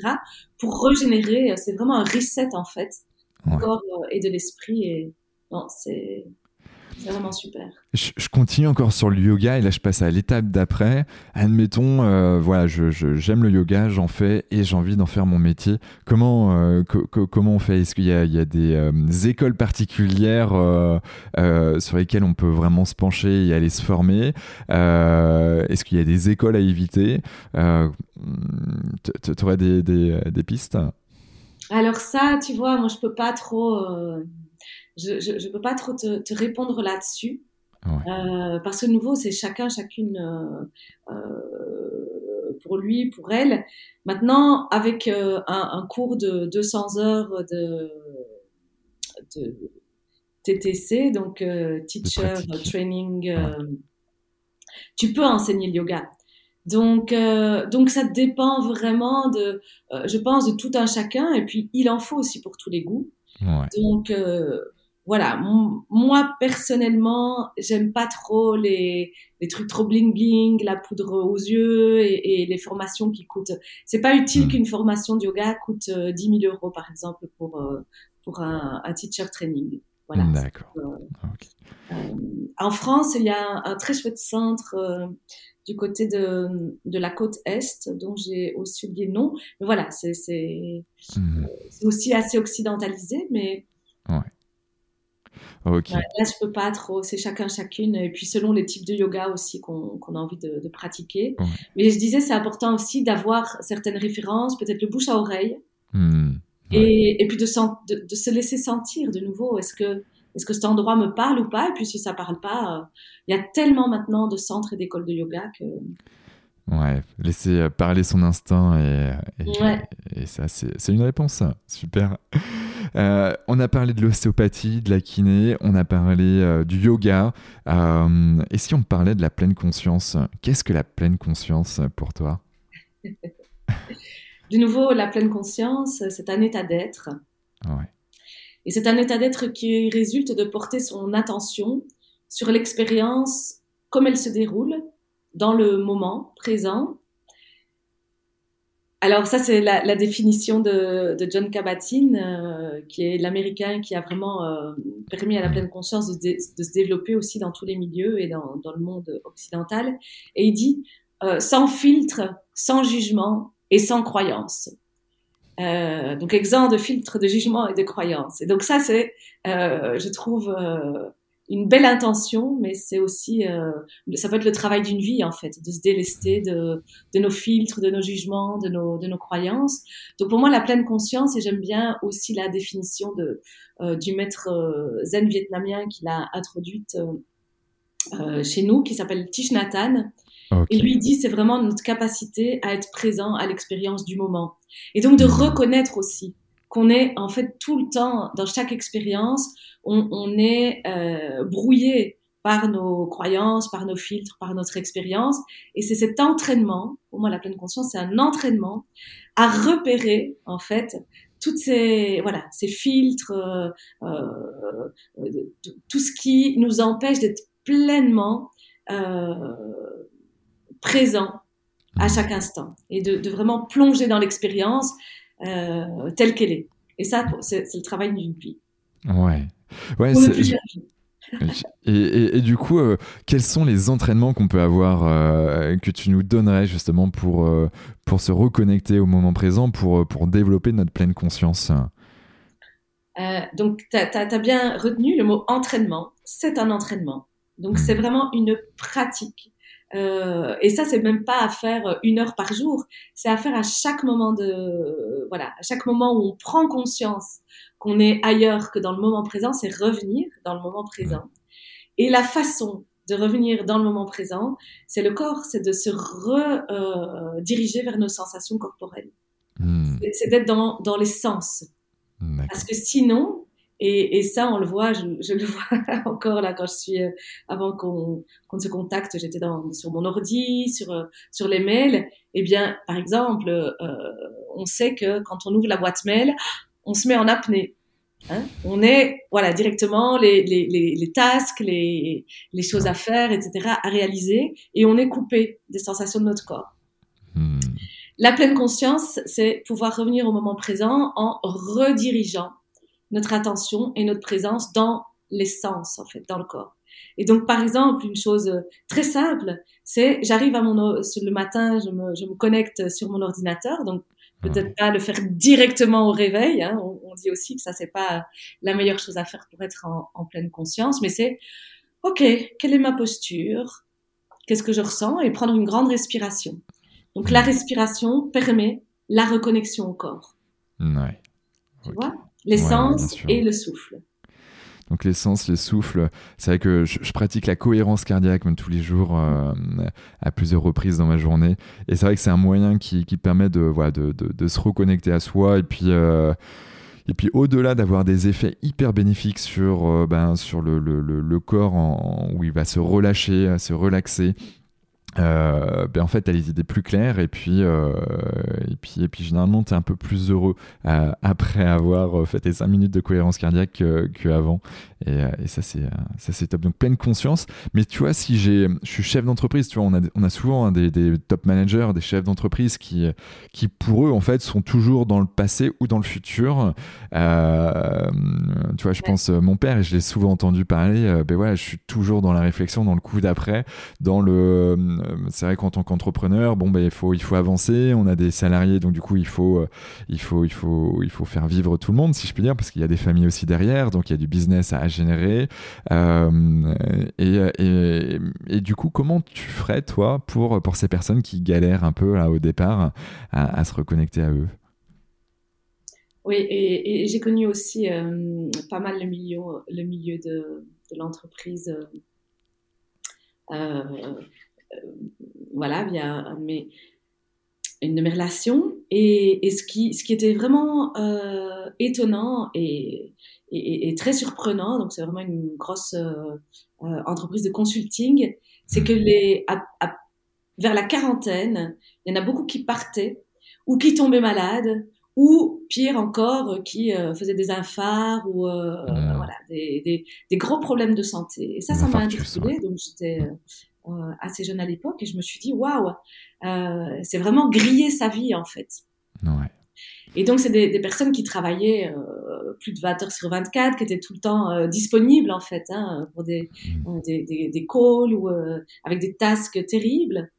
pour régénérer. C'est vraiment un reset, en fait, du corps euh, et de l'esprit. Et non, c'est c'est vraiment super. Je, continue encore sur le yoga et là je passe à l'étape d'après. Admettons, euh, voilà, j'aime je, le yoga, j'en fais et j'ai envie d'en faire mon métier. Comment, euh, comment on fait? Est-ce qu'il y, y a, des euh, écoles particulières sur lesquelles on peut vraiment se pencher et aller se former? Est-ce qu'il y a des écoles à éviter? Tu aurais des, des, des pistes? Alors ça, tu vois, moi je peux pas trop je ne peux pas trop te, te répondre là-dessus. Euh, parce que nouveau, c'est chacun, chacune euh, euh, pour lui, pour elle. Maintenant, avec un, un, cours de 200 heures de, de TTC, donc Teacher Training, tu peux enseigner le yoga. Donc, donc ça dépend vraiment de, je pense, de tout un chacun. Et puis, il en faut aussi pour tous les goûts. Ouais. Donc, voilà, moi personnellement, j'aime pas trop les, les trucs trop bling bling, la poudre aux yeux et, et les formations qui coûtent. C'est pas utile hmm. qu'une formation de yoga coûte 10 euh, 000 euros par exemple pour euh, pour un, un, teacher training. Voilà. D'accord. Euh, en France, il y a un, très chouette centre du côté de, de la côte est, dont j'ai aussi oublié le nom. Mais voilà, c'est c'est hmm. aussi assez occidentalisé, mais ouais. Okay. là, je peux pas trop. C'est chacun, chacune. Et puis, selon les types de yoga aussi qu'on a envie de, de pratiquer. Mais je disais, c'est important aussi d'avoir certaines références, peut-être le bouche à oreille. Mmh. Et, et, puis de, de, de, se laisser sentir de nouveau. Est-ce que, cet endroit me parle ou pas? Et puis, si ça parle pas, euh, il y a tellement maintenant de centres et d'écoles de yoga que. Ouais, laisser euh, parler son instinct et, et, et ça, c'est une réponse. Super. Euh, on a parlé de l'ostéopathie, de la kiné, on a parlé euh, du yoga. Euh, et si on parlait de la pleine conscience, qu'est-ce que la pleine conscience pour toi? De nouveau, la pleine conscience, c'est un état d'être. Et c'est un état d'être qui résulte de porter son attention sur l'expérience comme elle se déroule dans le moment présent alors ça, c'est la, définition de, John Kabat-Zinn, euh, qui est l'Américain qui a vraiment euh, permis à la pleine conscience de, se développer aussi dans tous les milieux et dans, le monde occidental. Et il dit euh, sans filtre, sans jugement et sans croyance. donc exempt de filtre, de jugement et de croyance. Et donc ça, c'est, je trouve une belle intention, mais c'est aussi, euh, ça peut être le travail d'une vie en fait, de se délester de, de nos filtres, de nos jugements, de nos, de nos croyances. Donc pour moi, la pleine conscience, et j'aime bien aussi la définition de, euh, du maître euh, zen vietnamien qui l'a introduite euh, chez nous, qui s'appelle Thich Nhat. Et lui dit, c'est vraiment notre capacité à être présent à l'expérience du moment. Et donc de reconnaître aussi qu'on est en fait tout le temps, dans chaque expérience, on, est euh, brouillé par nos croyances, par nos filtres, par notre expérience. Et c'est cet entraînement, pour moi la pleine conscience, c'est un entraînement à repérer en fait toutes ces voilà ces filtres, euh, euh, tout ce qui nous empêche d'être pleinement présent à chaque instant et de vraiment plonger dans l'expérience euh, telle qu'elle est. Et ça, c'est le travail d'une vie. Ouais. Ouais, et, et, et, du coup, euh, quels sont les entraînements qu'on peut avoir, euh, que tu nous donnerais justement pour, euh, pour se reconnecter au moment présent, pour, pour développer notre pleine conscience? Donc, tu as, as, bien retenu le mot entraînement. C'est un entraînement. Donc, c'est vraiment une pratique. Euh, et ça, c'est même pas à faire une heure par jour. C'est à faire à chaque moment de, voilà, à chaque moment où on prend conscience qu'on est ailleurs que dans le moment présent, c'est revenir dans le moment présent. Et la façon de revenir dans le moment présent, c'est le corps, c'est de se rediriger euh, vers nos sensations corporelles. Mmh. C'est d'être dans, dans les sens. Parce que sinon, et, et, ça, on le voit, je, je, le vois encore là quand je suis, euh, avant qu'on qu se contacte, j'étais sur mon ordi, sur, euh, sur les mails. Eh bien, par exemple, euh, on sait que quand on ouvre la boîte mail, on se met en apnée. Hein on est, voilà, directement les, les, les, les tasks, les, les choses à faire, etc., à réaliser, et on est coupé des sensations de notre corps. Hmm. La pleine conscience, c'est pouvoir revenir au moment présent en redirigeant notre attention et notre présence dans l'essence, en fait, dans le corps. Et donc, par exemple, une chose très simple, c'est j'arrive à mon le matin, je me, je me connecte sur mon ordinateur, donc peut-être pas le faire directement au réveil. Hein, on, on, dit aussi que ça c'est pas la meilleure chose à faire pour être en, en pleine conscience, mais c'est ok, quelle est ma posture, qu'est-ce que je ressens, et prendre une grande respiration. Donc la respiration permet la reconnexion au corps. Ouais. Tu vois? L'essence ouais, et le souffle. Donc l'essence, le souffle, c'est vrai que je, je, pratique la cohérence cardiaque même tous les jours euh, à plusieurs reprises dans ma journée. Et c'est vrai que c'est un moyen qui, qui permet de, voilà, de, de, de, se reconnecter à soi et puis... Euh, et puis au-delà d'avoir des effets hyper bénéfiques sur, euh, ben, sur le, le, le, corps en, où il va se relâcher, se relaxer, euh, ben en fait, tu as les idées plus claires et puis, euh, et puis, et puis généralement, tu es un peu plus heureux euh, après avoir euh, fait tes 5 minutes de cohérence cardiaque qu'avant. Et, euh, et, ça, c'est ça c'est top. Donc, pleine conscience. Mais tu vois, si j'ai, je suis chef d'entreprise, tu vois, on a, on a souvent hein, des, des, top managers, des chefs d'entreprise qui, qui, pour eux, en fait, sont toujours dans le passé ou dans le futur. Euh, tu vois, je pense, mon père, et je l'ai souvent entendu parler, ben voilà, je suis toujours dans la réflexion, dans le coup d'après, dans le euh, c'est vrai qu'en tant qu'entrepreneur, bon, ben, il, faut, il faut avancer. On a des salariés, donc du coup, il faut, euh, il faut, il faut, il faut faire vivre tout le monde, si je puis dire, parce qu'il y a des familles aussi derrière, donc il y a du business à, générer. Euh, et, et, et, du coup, comment tu ferais, toi, pour, pour ces personnes qui galèrent un peu là, au départ à, se reconnecter à eux? Oui, et, j'ai connu aussi euh, pas mal le milieu, le milieu de, l'entreprise. Euh, voilà, via une de mes relations. Et, et ce, qui, ce qui était vraiment euh, étonnant et, et, et, très surprenant, donc c'est vraiment une grosse euh, euh, entreprise de consulting, c'est que les, à, à, vers la quarantaine, il y en a beaucoup qui partaient ou qui tombaient malades ou pire encore, qui euh, faisaient des infarts ou euh, mmh. voilà, des, des, des, gros problèmes de santé. Et ça, ça m'a interpellée. Donc j'étais euh, assez jeune à l'époque et je me suis dit waouh, euh, c'est vraiment griller sa vie en fait. Ouais. Et donc c'est des, des, personnes qui travaillaient euh, plus de 20 heures sur 24, qui étaient tout le temps euh, disponibles en fait hein, pour des, mmh. des, des, des, calls ou avec des tasks terribles.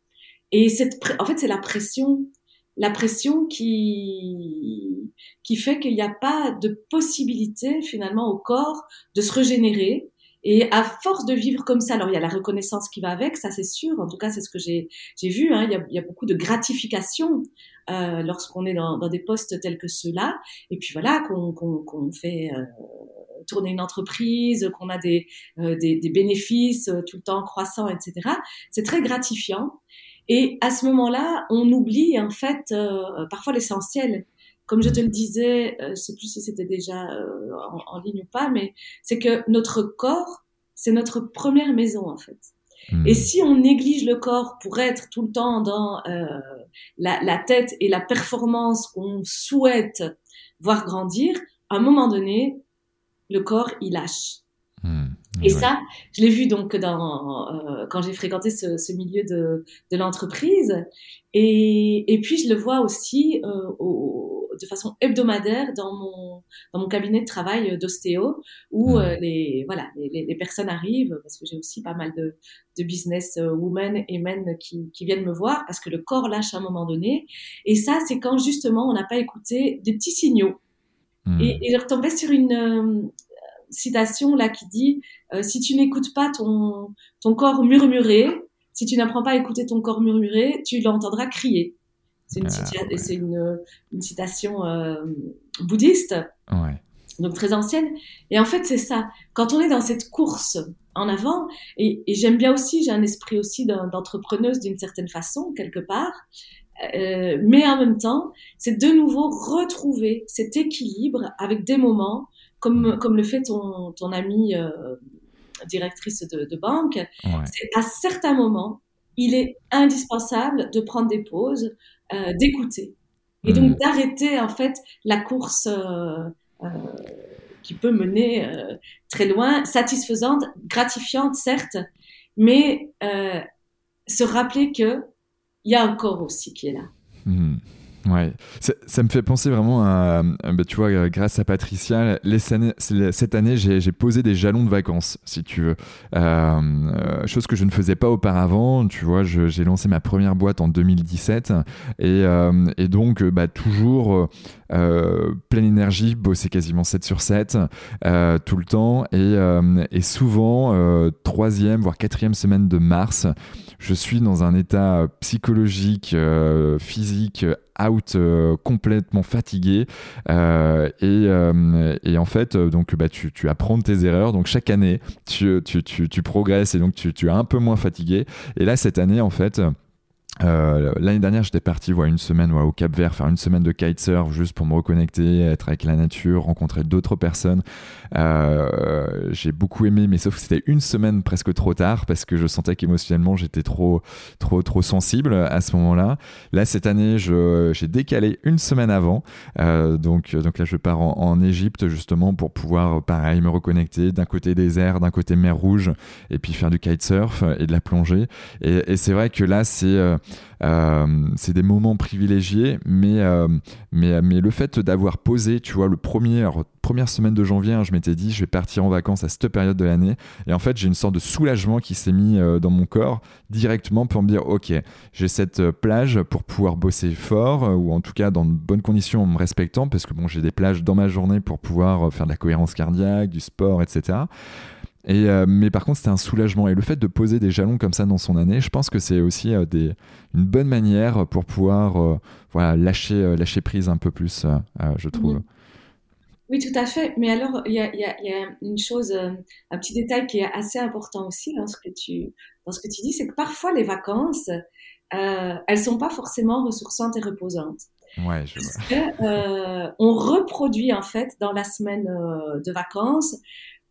Et cette, en fait c'est la pression, la pression qui qui fait qu'il n'y a pas de possibilité finalement au corps de se régénérer et à force de vivre comme ça, alors il y a la reconnaissance qui va avec, ça c'est sûr. En tout cas, c'est ce que j'ai vu. Hein. Il, y a, il, y a, beaucoup de gratification euh, lorsqu'on est dans, dans, des postes tels que ceux-là. Et puis voilà, qu'on qu qu fait euh, tourner une entreprise, qu'on a des, euh, des, des, bénéfices euh, tout le temps croissants, etc. C'est très gratifiant. Et à ce moment-là, on oublie en fait euh, parfois l'essentiel comme je te le disais, euh, je sais plus si c'était déjà euh, en, ligne ou pas, mais c'est que notre corps, c'est notre première maison en fait. Et hmm. si on néglige le corps pour être tout le temps dans euh, la, la, tête et la performance qu'on souhaite voir grandir, à un moment donné, le corps il lâche. Hmm. Et ça, je l'ai vu donc dans, euh, quand j'ai fréquenté ce, ce, milieu de, de l'entreprise. Et, et, puis, je le vois aussi euh, au, de façon hebdomadaire dans mon, dans mon cabinet de travail d'ostéo, où euh, les, voilà, les, les, personnes arrivent, parce que j'ai aussi pas mal de, de business euh, women et men qui, qui viennent me voir, parce que le corps lâche à un moment donné. Et ça, c'est quand justement on n'a pas écouté des petits signaux. Hmm. Et, et je retombais sur une, euh, citation là qui dit euh, si tu n'écoutes pas ton ton corps murmurer, si tu n'apprends pas à écouter ton corps murmurer, tu l'entendras crier. C'est une, une, une, citation euh, bouddhiste, ouais. donc très ancienne. Et en fait, c'est ça. Quand on est dans cette course en avant, et, et j'aime bien aussi, j'ai un esprit aussi d'entrepreneuse d'une certaine façon, quelque part, euh, mais en même temps, c'est de nouveau retrouver cet équilibre avec des moments comme, comme le fait ton, ton amie euh, directrice de, de banque, à certains moments, il est indispensable de prendre des pauses, euh, d'écouter. Et donc mm. d'arrêter en fait la course euh, euh qui peut mener très loin, satisfaisante, gratifiante certes, mais se rappeler que il y a un corps aussi qui est là. Mm. Ouais, ça, me fait penser vraiment à, bah, tu vois, grâce à Patricia, cette année, j'ai posé des jalons de vacances, si tu veux. Euh, euh, chose que je ne faisais pas auparavant, tu vois, j'ai lancé ma première boîte en 2017 et, euh, et donc, bah, toujours pleine énergie, bosser quasiment 7 sur 7 tout le temps et, et souvent, troisième, voire quatrième semaine de mars, je suis dans un état psychologique, physique, out, euh, complètement fatigué. Euh, et, euh, en fait, donc, bah, tu, tu apprends tes erreurs. Donc, chaque année, tu, tu, progresses et donc tu es un peu moins fatigué. Et là, cette année, en fait, euh, L'année dernière, j'étais parti voir une semaine au Cap Vert, faire une semaine de kitesurf juste pour me reconnecter, être avec la nature, rencontrer d'autres personnes. Euh, j'ai beaucoup aimé, mais sauf que c'était une semaine presque trop tard parce que je sentais qu'émotionnellement j'étais trop, trop, trop sensible à ce moment-là. Là, cette année, j'ai décalé une semaine avant. Euh, donc, donc là, je pars en, Égypte justement pour pouvoir, pareil, me reconnecter. D'un côté airs, d'un côté mer Rouge, et puis faire du kitesurf et de la plongée. Et, et c'est vrai que là, c'est euh, euh, c'est des moments privilégiés, mais, euh, mais, mais le fait d'avoir posé, tu vois, le première semaine de janvier, hein, je m'étais dit, je vais partir en vacances à cette période de l'année. Et en fait, j'ai une sorte de soulagement qui s'est mis euh, dans mon corps directement pour me dire, OK, j'ai cette plage pour pouvoir bosser fort, ou en tout cas dans de bonnes conditions en me respectant, parce que j'ai des plages dans ma journée pour pouvoir faire de la cohérence cardiaque, du sport, etc. Et, euh, mais par contre, c'était un soulagement. Et le fait de poser des jalons comme ça dans son année, je pense que c'est aussi euh, des, une bonne manière pour pouvoir euh, voilà, lâcher, lâcher prise un peu plus, je trouve. Oui. tout à fait. Mais alors, il y a, y, a, y a, une chose, un petit détail qui est assez important aussi dans ce que tu, dans ce que tu dis, c'est que parfois les vacances, elles sont pas forcément ressourçantes et reposantes. Ouais, je vois. Parce que, on reproduit en fait dans la semaine de vacances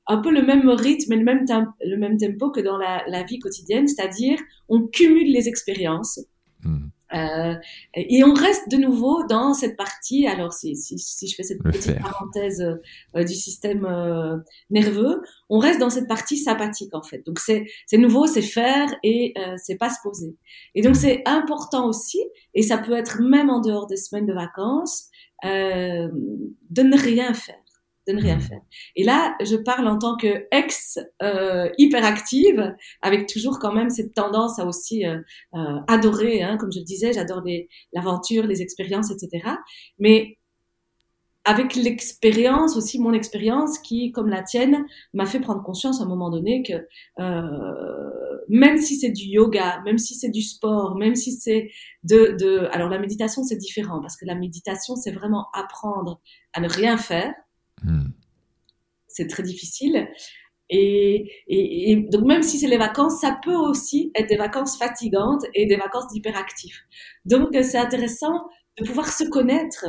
un peu le même rythme et le même, le même tempo que dans la, la vie quotidienne, c'est-à-dire on cumule les expériences. Mmh. Euh, et on reste de nouveau dans cette partie, alors si, si, si je fais cette petite parenthèse euh, du système euh, nerveux, on reste dans cette partie sympathique en fait. Donc c'est nouveau, c'est faire et euh, c'est pas se poser. Et donc c'est important aussi, et ça peut être même en dehors des semaines de vacances, euh, de ne rien faire de ne rien mmh. faire. Et là, je parle en tant que ex euh, hyperactive, avec toujours quand même cette tendance à aussi euh, euh, adorer, hein, comme je le disais, j'adore l'aventure, les expériences, etc. Mais avec l'expérience aussi, mon expérience qui, comme la tienne, m'a fait prendre conscience à un moment donné que euh, même si c'est du yoga, même si c'est du sport, même si c'est de, de... Alors la méditation, c'est différent parce que la méditation, c'est vraiment apprendre à ne rien faire Hmm. C'est très difficile. Et, donc même si c'est les vacances, ça peut aussi être des vacances fatigantes et des vacances d'hyperactifs. Donc c'est intéressant de pouvoir se connaître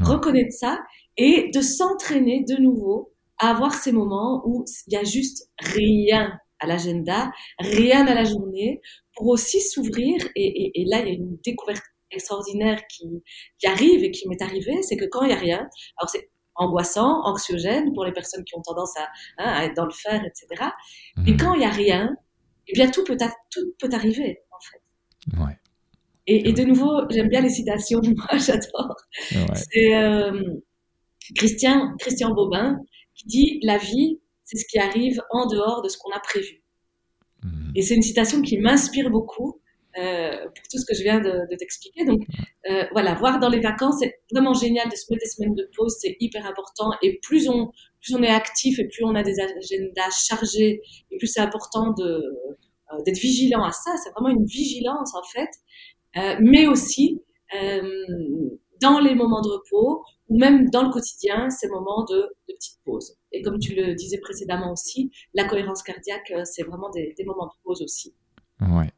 reconnaître ça et de s'entraîner de nouveau à avoir ces moments où il y a juste rien à l'agenda, rien à la journée, pour aussi s'ouvrir. Et, et, là, il y a une découverte extraordinaire qui, qui arrive et qui m'est arrivée, c'est que quand il n'y a rien, alors c'est angoissant, anxiogène pour les personnes qui ont tendance à, hein, à être dans le fer, etc. Et mhm. quand il n'y a rien, eh bien tout peut, tout peut arriver, en fait. Ouais. Et, et de nouveau, j'aime bien les citations, moi j'adore. C'est euh, Christian, Christian Bobin qui dit La vie, c'est ce qui arrive en dehors de ce qu'on a prévu. Mhm. Et c'est une citation qui m'inspire beaucoup euh, pour tout ce que je viens de, t'expliquer. Donc euh, voilà, voir dans les vacances, c'est vraiment génial de se mettre des semaines de pause, c'est hyper important. Et plus on, plus on est actif et plus on a des agendas chargés, et plus c'est important de euh, d'être vigilant à ça. C'est vraiment une vigilance en fait, mais aussi dans les moments de repos ou même dans le quotidien, ces moments de, de petite pause. Et comme tu le disais précédemment aussi, la cohérence cardiaque, c'est vraiment des, des moments de pause aussi. Ouais.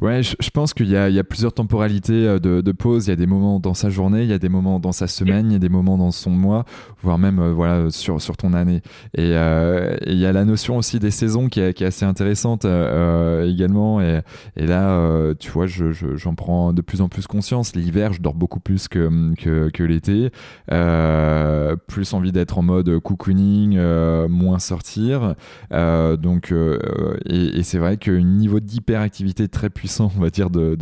Ouais, je, pense qu'il y, a plusieurs temporalités euh, de, pause. Il y a des moments dans sa journée, il y a des moments dans sa semaine, il y a des moments dans son mois, voire même euh, voilà sur, sur ton année. Et, euh, il y a la notion aussi des saisons qui est, assez intéressante également. Et, et là, tu vois, j'en je, j'en prends de plus en plus conscience. L'hiver, je dors beaucoup plus que, que, que l'été. plus envie d'être en mode cocooning, moins sortir. donc, et, et c'est vrai qu'un niveau d'hyperactivité très puissant, on va dire, de,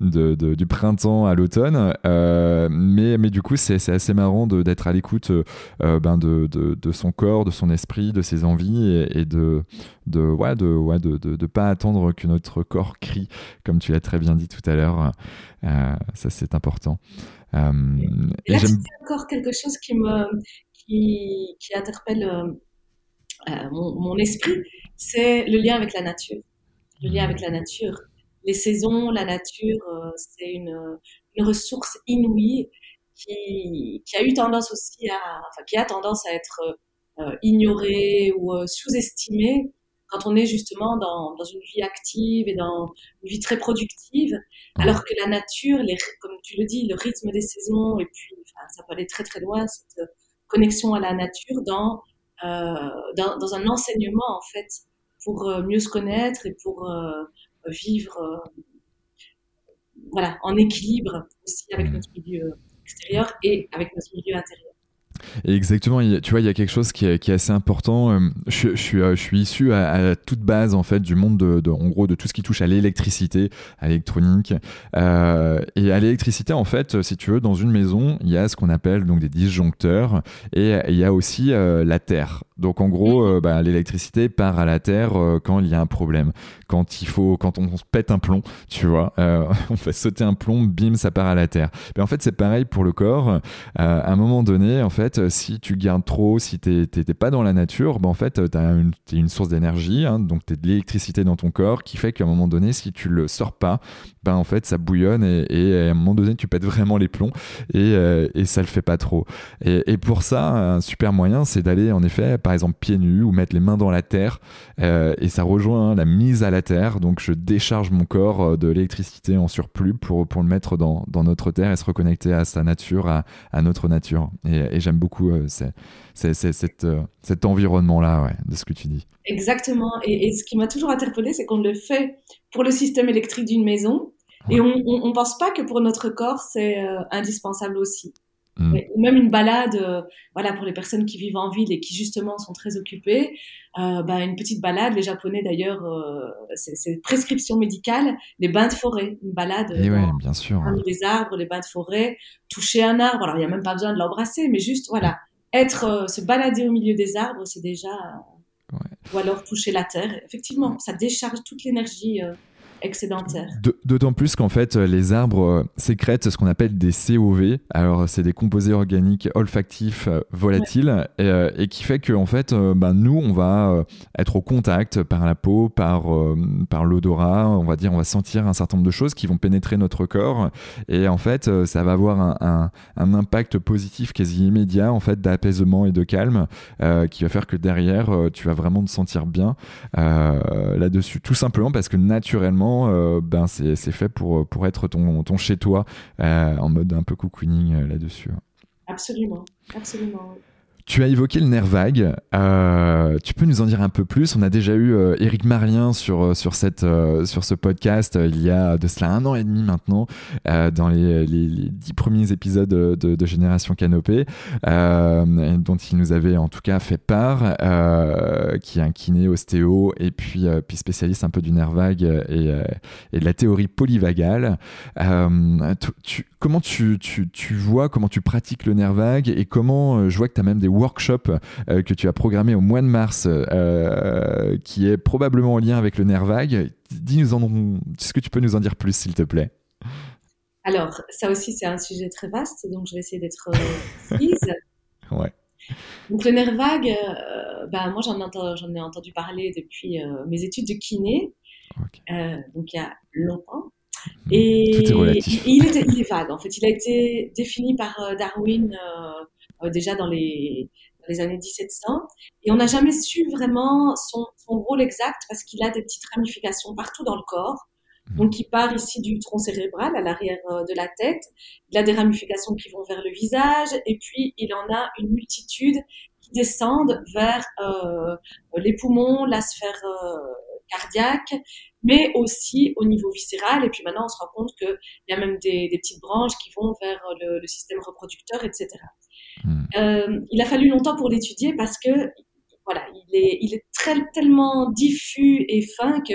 de, du printemps à l'automne. Euh, mais, mais du coup, c'est assez marrant d'être à l'écoute euh, ben de, de, son corps, de son esprit, de ses envies et, de de ouais, de, ouais, de, de, pas attendre que notre corps crie, comme tu l'as très bien dit tout à l'heure. Euh, ça, c'est important. et là, c'est encore quelque chose qui me qui, qui interpelle mon, mon esprit, c'est le lien avec la nature le lien avec la nature. Les saisons, la nature, euh, c'est une, une, ressource inouïe qui, qui, a eu tendance aussi à, enfin, qui a tendance à être euh, ignorée ou euh, sous-estimée quand on est justement dans, dans, une vie active et dans une vie très productive, alors que la nature, les, comme tu le dis, le rythme des saisons, et puis enfin, ça peut aller très très loin, cette connexion à la nature dans, euh, dans, dans, un enseignement en fait pour euh, mieux se connaître et pour euh, vivre euh, voilà, en équilibre aussi avec mmh. notre milieu extérieur et avec notre milieu intérieur exactement, tu vois, il y a quelque chose qui est, qui est assez important. Je, je, suis, je suis issu à, toute base en fait du monde de, de, en gros, de tout ce qui touche à l'électricité, à l'électronique. Euh, et à l'électricité, en fait, si tu veux, dans une maison, il y a ce qu'on appelle donc des disjoncteurs et il y a aussi euh, la terre. Donc en gros, mmh. bah, l'électricité part à la terre quand il y a un problème, quand il faut, quand on, se pète un plomb, tu vois, on fait sauter un plomb, bim, ça part à la terre. Mais en fait, c'est pareil pour le corps. à un moment donné, en fait euh, si tu gardes trop, si tu n'es pas dans la nature, ben, en fait, euh, tu as une, une, source d'énergie, hein, donc tu de l'électricité dans ton corps qui fait qu'à un moment donné, si tu le sors pas, ben, en fait, ça bouillonne et, à un moment donné, tu pètes vraiment les plombs et, euh, et ça le fait pas trop. Et, pour ça, un super moyen, c'est d'aller en effet, par exemple, pieds nus ou mettre les mains dans la terre et ça rejoint la mise à la terre. Donc, je décharge mon corps de l'électricité en surplus pour, pour le mettre dans, dans notre terre et se reconnecter à sa nature, à, à notre nature. Et, j'aime beaucoup euh, euh, cet environnement-là ouais, de ce que tu dis. Exactement. Et, ce qui m'a toujours interpellé, c'est qu'on le fait pour le système électrique d'une maison. Et on ne pense pas que pour notre corps, c'est euh, indispensable aussi. Mm. même une balade, voilà, pour les personnes qui vivent en ville et qui justement sont très occupées, bah, une petite balade. Les Japonais d'ailleurs, c'est prescription médicale, les bains de forêt, une balade et ouais, bien sûr. les arbres, les bains de forêt, toucher un arbre. Alors il n'y a même pas besoin de l'embrasser, mais juste voilà, être, se balader au milieu des arbres, c'est déjà, ou alors toucher la terre. Effectivement, ça décharge toute l'énergie excédentaire. D'autant plus qu'en fait, les arbres euh, sécrètent ce qu'on appelle des COV. Alors, c'est des composés organiques olfactifs euh, volatiles euh, et, qui fait qu'en en fait, ben, nous, on va être au contact par la peau, par, par l'odorat, on va dire, on va sentir un certain nombre de choses qui vont pénétrer notre corps et en fait, ça va avoir un, un, impact positif quasi immédiat en fait d'apaisement et de calme qui va faire que derrière, tu vas vraiment te sentir bien là-dessus. Tout simplement parce que naturellement, euh, ben c'est fait pour, être ton, ton chez-toi euh, en mode un peu cocooning euh, là-dessus. Absolument, absolument. Tu as évoqué le nerf vague. Euh, tu peux nous en dire un peu plus? On a déjà eu euh, Éric Marlien sur, euh, sur, cette, sur ce podcast il y a de cela un an et demi maintenant, dans les, les, dix premiers épisodes de, Génération Canopée, dont il nous avait en tout cas fait part, qui est un kiné, ostéo, et puis, puis spécialiste un peu du nerf vague et, et de la théorie polyvagale. Comment tu, tu, tu, vois, comment tu pratiques le nerf vague et comment je vois que tu as même des workshop euh, que tu as programmé au mois de mars, euh, qui est probablement en lien avec le nerf vague. Dis-nous en, est-ce que tu peux nous en dire plus, s'il te plaît Alors, ça aussi, c'est un sujet très vaste, donc je vais essayer d'être précise. ouais. Donc le nerf vague, bah, moi j'en ai, j'en ai entendu parler depuis mes études de kiné, donc il y a longtemps. Mmh. Et, Tout est relatif. Il, est, il, est, vague en fait. Il a été défini par Darwin euh, déjà dans les, dans les années 1700. Et on n'a jamais su vraiment son, son rôle exact parce qu'il a des petites ramifications partout dans le corps. Mmh. Donc, il part ici du tronc cérébral à l'arrière euh, de la tête. Il a des ramifications qui vont vers le visage et puis il en a une multitude qui descendent vers euh, les poumons, la sphère euh, cardiaque, mais aussi au niveau viscéral. Et puis maintenant, on se rend compte qu'il y a même des, des, petites branches qui vont vers le, le système reproducteur, etc. Hmm. Euh, il a fallu longtemps pour l'étudier parce que voilà, il est, il est très, tellement diffus et fin que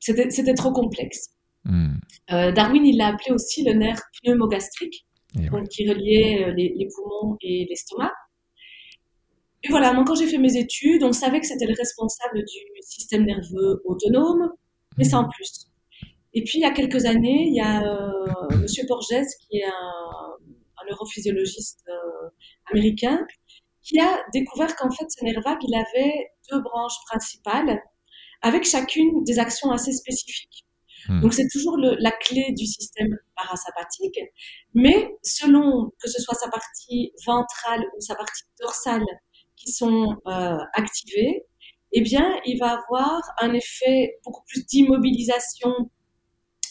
c'était trop complexe. Hmm. Euh, Darwin, il l'a appelé aussi le nerf pneumogastrique, donc, qui reliait euh, les, les poumons et l'estomac. Et voilà, moi, quand j'ai fait mes études, on savait que c'était le responsable du système nerveux autonome, mais sans plus. Et puis, il y a quelques années, il y a euh, Monsieur Borges, qui est un, un neurophysiologiste euh, américain, qui a découvert qu'en fait, ce nerf vague, il avait deux branches principales, avec chacune des actions assez spécifiques. Hmm. Donc c'est toujours le, la clé du système parasympathique, mais selon que ce soit sa partie ventrale ou sa partie dorsale qui sont euh, activées, eh bien, il va avoir un effet beaucoup plus d'immobilisation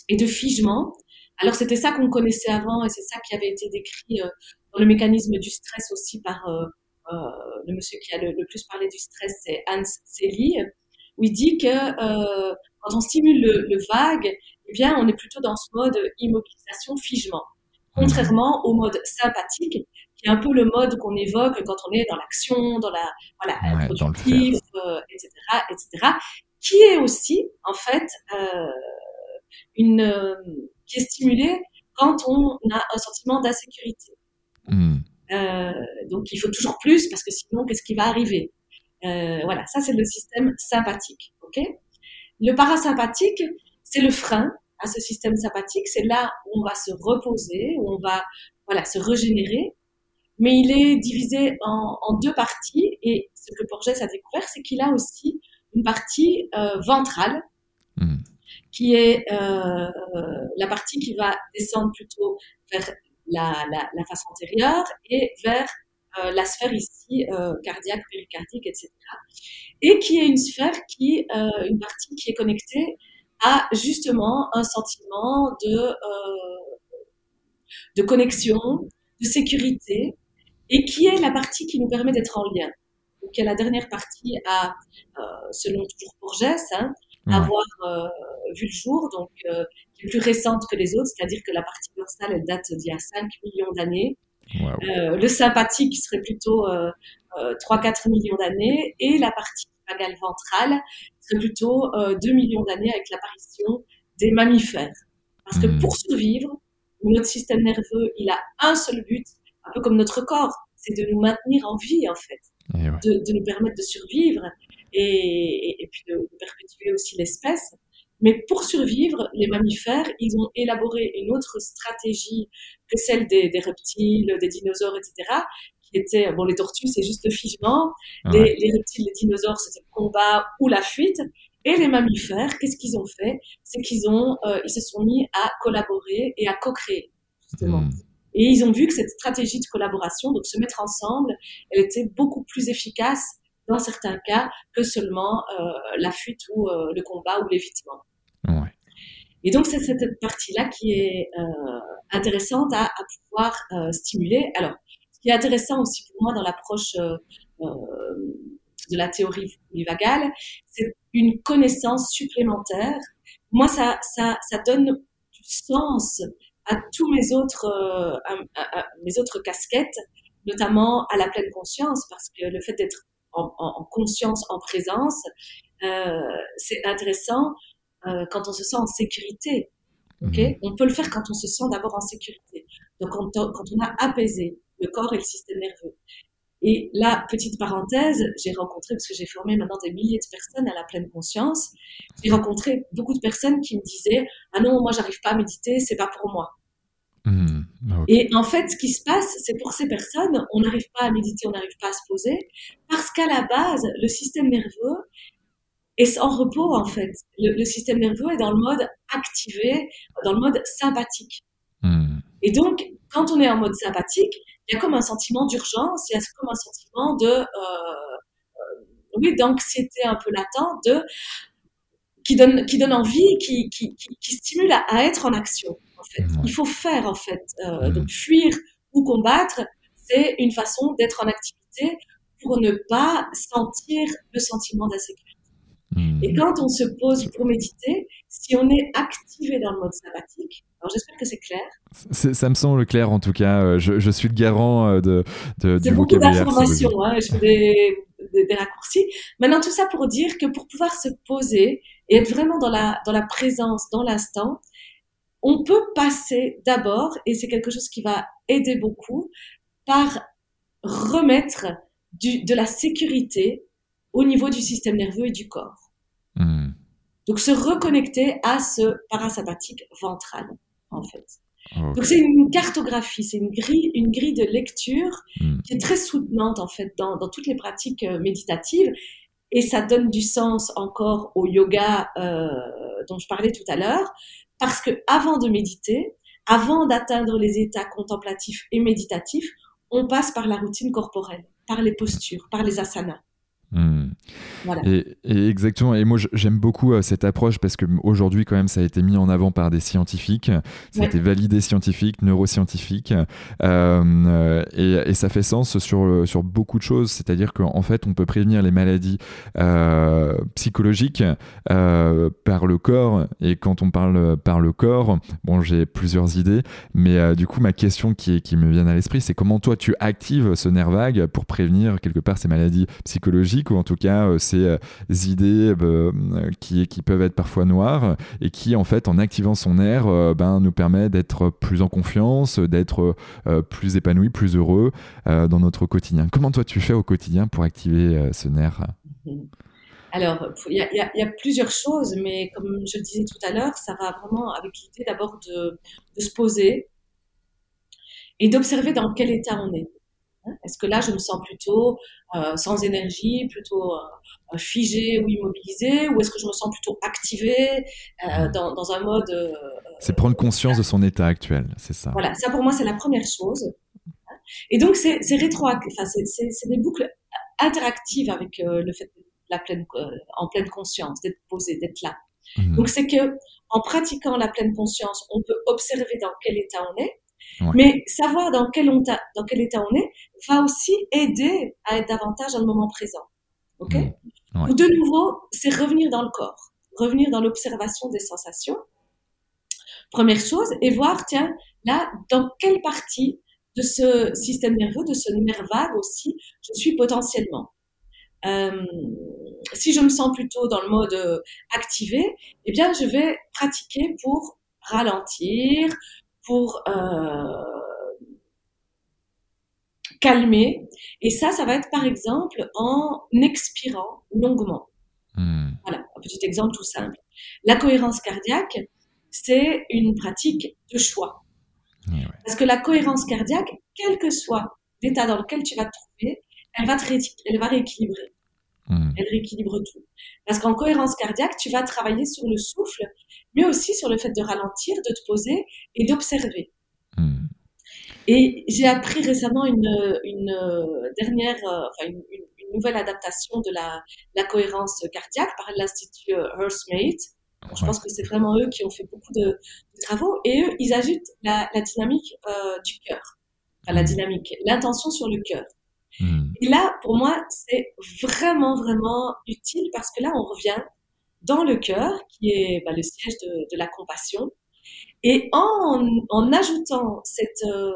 et de figement, alors c'était ça qu'on connaissait avant et c'est ça qui avait été décrit euh, dans le mécanisme du stress aussi par euh, euh, le monsieur qui a le, plus parlé du stress, c'est Hans Selye, où il dit que quand on stimule le, vague, eh bien on est plutôt dans ce mode immobilisation, figement, contrairement au mode sympathique qui est un peu le mode qu'on évoque quand on est dans l'action, dans la voilà productif, etc., etc., qui est aussi en fait une qui est stimulé quand on a un sentiment d'insécurité. Hmm. Euh, donc il faut toujours plus parce que sinon qu'est-ce qui va arriver? Euh, Voilà, ça c'est le système sympathique. Ok? Le parasympathique, c'est le frein à ce système sympathique. C'est là où on va se reposer, où on va voilà se régénérer. Mais il est divisé en, en deux parties et ce que Borges a découvert, c'est qu'il a aussi une partie euh, ventrale. Qui est euh, la partie qui va descendre plutôt vers la, la, face antérieure et vers euh, la sphère ici euh, cardiaque, péricardique, etc. Et qui est une sphère qui, une partie qui est connectée à justement un sentiment de de connexion, de sécurité, et qui est la partie qui nous permet d'être en lien. Donc, il y a la dernière partie à, selon toujours Borges, hein, avoir euh, vu le jour, donc euh, qui est plus récente que les autres, c'est-à-dire que la partie dorsale, elle date d'il y a 5 millions d'années. Euh, le sympathique serait plutôt 3-4 millions d'années et la partie vagale ventrale serait plutôt 2 millions d'années avec l'apparition des mammifères. Parce que hmm. pour survivre, notre système nerveux, il a un seul but, un peu comme notre corps, c'est de nous maintenir en vie en fait, de, de, nous permettre de survivre et, et, puis de, perpétuer aussi l'espèce. Mais pour survivre, les mammifères, ils ont élaboré une autre stratégie que celle des, des reptiles, des dinosaures, etc. Qui était, bon, les tortues, c'est juste le figement. Les, les, reptiles, les dinosaures, c'était le combat ou la fuite. Et les mammifères, qu'est-ce qu'ils ont fait? C'est qu'ils ont, euh, ils se sont mis à collaborer et à co-créer, justement. Hmm. Et ils ont vu que cette stratégie de collaboration, donc se mettre ensemble, elle était beaucoup plus efficace dans certains cas que seulement euh, la fuite ou euh, le combat ou l'évitement. Et donc c'est cette partie-là qui est euh, intéressantes à, à pouvoir stimuler. Alors, ce qui est intéressant aussi pour moi dans l'approche de la théorie polyvagale, c'est une connaissance supplémentaire. Moi, ça, ça, ça donne du sens à tous mes autres, à, mes autres casquettes, notamment à la pleine conscience, parce que le fait d'être en, en, conscience, en présence, euh, c'est intéressant euh, quand on se sent en sécurité. Okay mhm. On peut le faire quand on se sent d'abord en sécurité. Donc quand on, quand on a apaisé le corps et le système nerveux. Et là, petite parenthèse, j'ai rencontré, parce que j'ai formé maintenant des milliers de personnes à la pleine conscience, j'ai rencontré beaucoup de personnes qui me disaient Ah non, moi, j'arrive pas à méditer, c'est pas pour moi. Mhm. Et en fait, ce qui se passe, c'est pour ces personnes, on n'arrive pas à méditer, on n'arrive pas à se poser, parce qu'à la base, le système nerveux est en repos, en fait. Le, système nerveux est dans le mode activé, dans le mode sympathique. Hmm. Et donc, quand on est en mode sympathique, il y a comme un sentiment d'urgence, il y a comme un sentiment de, euh, euh, oui, d'anxiété un peu latente, de, qui donne, qui donne envie, qui, qui, qui, stimule à, être en action. En fait. Il faut faire, en fait. Euh, hmm. Donc, fuir ou combattre, c'est une façon d'être en activité pour ne pas sentir le sentiment d'insécurité. Et hmm. quand on se pose pour méditer, si on est activé dans le mode sympathique, alors j'espère que c'est clair. Ça me semble clair en tout cas. Euh, je, je suis le garant euh, de, de du vocabulaire. C'est beaucoup d'informations. Hein, je fais des, des, des, raccourcis. Maintenant tout ça pour dire que pour pouvoir se poser et être vraiment dans la dans la présence, dans l'instant, on peut passer d'abord, et c'est quelque chose qui va aider beaucoup, par remettre du, de la sécurité au niveau du système nerveux et du corps. Hmm. Donc se reconnecter à ce parasympathique ventral, en fait. Donc c'est une cartographie, c'est une grille, une grille de lecture hmm. qui est très soutenante en fait dans, dans, toutes les pratiques euh, méditatives et ça donne du sens encore au yoga euh, dont je parlais tout à l'heure parce que avant de méditer, avant d'atteindre les états contemplatifs et méditatifs, on passe par la routine corporelle, par les postures, par les asanas. Hmm. Et, exactement. Et moi, j'aime beaucoup euh, cette approche parce que aujourd'hui, quand même, ça a été mis en avant par des scientifiques. Ça a été validé scientifique, neuroscientifique. Euh, et, ça fait sens sur, sur beaucoup de choses. C'est-à-dire qu'en fait, on peut prévenir les maladies euh, psychologiques par le corps. Et quand on parle par le corps, bon, j'ai plusieurs idées. Mais du coup, ma question qui, qui me vient à l'esprit, c'est comment toi, tu actives ce nerf vague pour prévenir quelque part ces maladies psychologiques ou en tout cas euh, ces euh, idées euh, qui, qui peuvent être parfois noires et qui en fait en activant son air ben, nous permet d'être plus en confiance, d'être plus épanoui, plus heureux dans notre quotidien. Comment toi tu fais au quotidien pour activer ce nerf? Alors, il y, a plusieurs choses, mais comme je le disais tout à l'heure, ça va vraiment avec l'idée d'abord de, se poser et d'observer dans quel état on est. Hein, est-ce que là, je me sens plutôt euh, sans énergie, plutôt euh, figé ou immobilisé, ou est-ce que je me sens plutôt activé euh, dans, dans, un mode... c'est prendre conscience de son état actuel, c'est ça. Voilà, ça pour moi, c'est la première chose. Et donc, c'est rétro, enfin, c'est des boucles interactives avec le fait d'être la pleine, en pleine conscience, d'être posé, d'être là. Mmh. Donc, c'est que en pratiquant la pleine conscience, on peut observer dans quel état on est, mais savoir dans quel, dans quel état on est va aussi aider à être davantage dans le moment présent. OK? Mmh. De nouveau, c'est revenir dans le corps, revenir dans l'observation des sensations. Première chose, et voir, tiens, là, dans quelle partie de ce système nerveux, de ce nerf vague aussi, je suis potentiellement. Euh, si je me sens plutôt dans le mode euh, activé, eh bien, je vais pratiquer pour ralentir, pour euh, calmer. Et ça, ça va être par exemple en expirant longuement. Hmm. Voilà, un petit exemple tout simple. La cohérence cardiaque, c'est une pratique de choix. Eh Parce que la cohérence cardiaque, quel que soit l'état dans lequel tu vas te trouver, elle va, elle va rééquilibrer. Hmm. Elle rééquilibre tout. Parce qu'en cohérence cardiaque, tu vas travailler sur le souffle, mais aussi sur le fait de ralentir, de te poser et d'observer. Hmm. Et j'ai appris récemment une, dernière, euh, enfin une, nouvelle adaptation de la, la cohérence cardiaque par l'Institut Hearthmate. je pense que c'est vraiment eux qui ont fait beaucoup de, travaux. Et eux, ils ajoutent la, dynamique du cœur, la mmh. dynamique, l'intention sur le cœur. Mmh. Et là, pour moi, c'est vraiment, vraiment utile parce que là, on revient dans le cœur, qui est bah, le siège de, la compassion. Et en, en ajoutant cette, euh,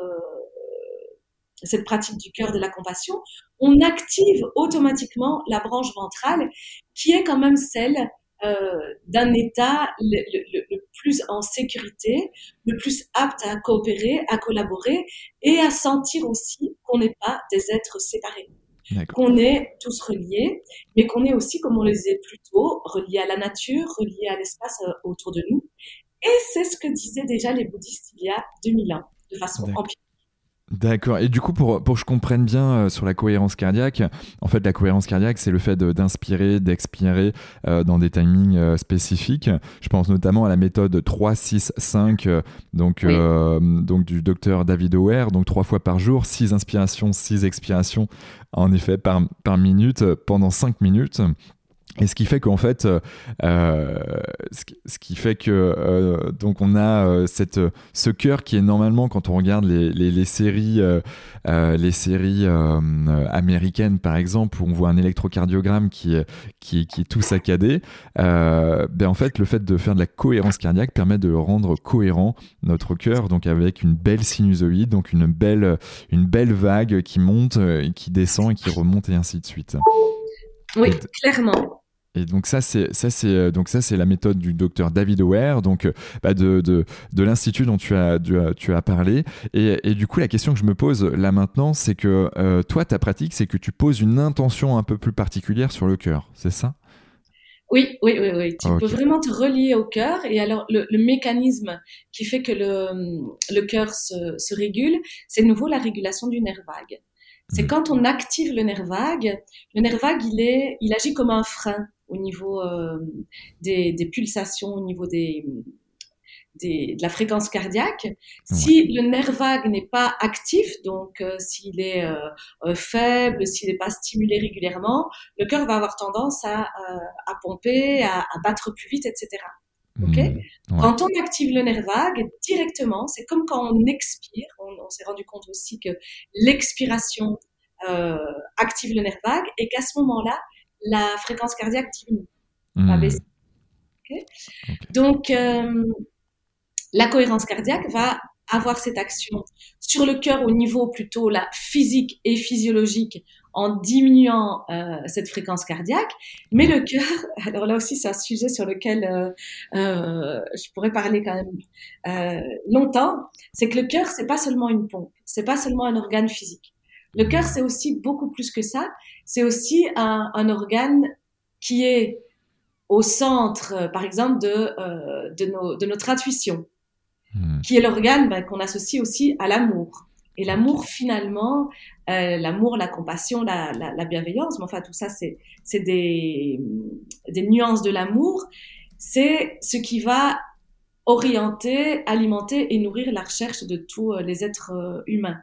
cette pratique du cœur de la compassion, on active automatiquement la branche ventrale, qui est quand même celle d'un état le, le, plus en sécurité, le plus apte à coopérer, à collaborer et à sentir aussi qu'on n'est pas des êtres séparés qu'on est tous reliés, mais qu'on est aussi, comme on le disait plus tôt, reliés à la nature, reliés à l'espace euh, autour de nous. Et c'est ce que disaient déjà les bouddhistes il y a 2000 ans, de façon empirique. D'accord. Et du coup, pour, pour que je comprenne bien euh, sur la cohérence cardiaque, en fait, la cohérence cardiaque, c'est le fait d'inspirer, d'expirer euh, dans des timings euh, spécifiques. Je pense notamment à la méthode 3-6-5 donc, donc du docteur David O'Hare, donc trois fois par jour, six inspirations, six expirations, en effet, par, par minute, pendant cinq minutes. Et ce qui fait qu'en fait, euh, euh ce qui fait que euh, donc on a euh, cette ce cœur qui est normalement quand on regarde les, les, les séries les séries américaines par exemple où on voit un électrocardiogramme qui est qui, qui est tout saccadé, ben en fait le fait de faire de la cohérence cardiaque permet de rendre cohérent notre cœur donc avec une belle sinusoïde donc une belle une belle vague qui monte et qui descend et qui remonte et ainsi de suite. Oui, clairement. Et donc ça c'est ça c'est euh, donc ça c'est la méthode du docteur David O'Hare donc euh, bah, de, de, de l'institut dont tu as, tu as parlé et, et, du coup la question que je me pose là maintenant c'est que euh, toi ta pratique c'est que tu poses une intention un peu plus particulière sur le cœur c'est ça? Oui, oui, oui, oui. Tu peux vraiment te relier au cœur. Et alors, le, le mécanisme qui fait que le, le cœur se, se régule, c'est nouveau la régulation du nerf vague. C'est hmm. quand on active le nerf vague, le nerf vague, il, est, il agit comme un frein au niveau euh, des, des, pulsations, au niveau des, des, de la fréquence cardiaque. Si le nerf vague n'est pas actif, donc euh, s'il est euh, euh faible, s'il n'est pas stimulé régulièrement, le cœur va avoir tendance à, à pomper, à, à, battre plus vite, etc. Ok? Mmh, Quand on active le nerf vague directement, c'est comme quand on expire. On, on s'est rendu compte aussi que l'expiration euh, active le nerf vague et qu'à ce moment-là, la fréquence cardiaque diminue, hmm. Donc, euh, la cohérence cardiaque va avoir cette action sur le cœur au niveau plutôt la physique et physiologique en diminuant euh, cette fréquence cardiaque. Mais le cœur, alors là aussi c'est un sujet sur lequel euh, euh, je pourrais parler quand même euh, longtemps, c'est que le cœur c'est pas seulement une pompe, c'est pas seulement un organe physique. Le cœur, c'est aussi beaucoup plus que ça. C'est aussi un, un, organe qui est au centre, euh, par exemple, de, euh, de, nos, de, notre intuition, hmm. qui est l'organe ben, qu'on associe aussi à l'amour. Et l'amour, finalement, euh, l'amour, la compassion, la, la, la, bienveillance, mais enfin tout ça, c'est des, des nuances de l'amour. C'est ce qui va orienter, alimenter et nourrir la recherche de tous les êtres humains.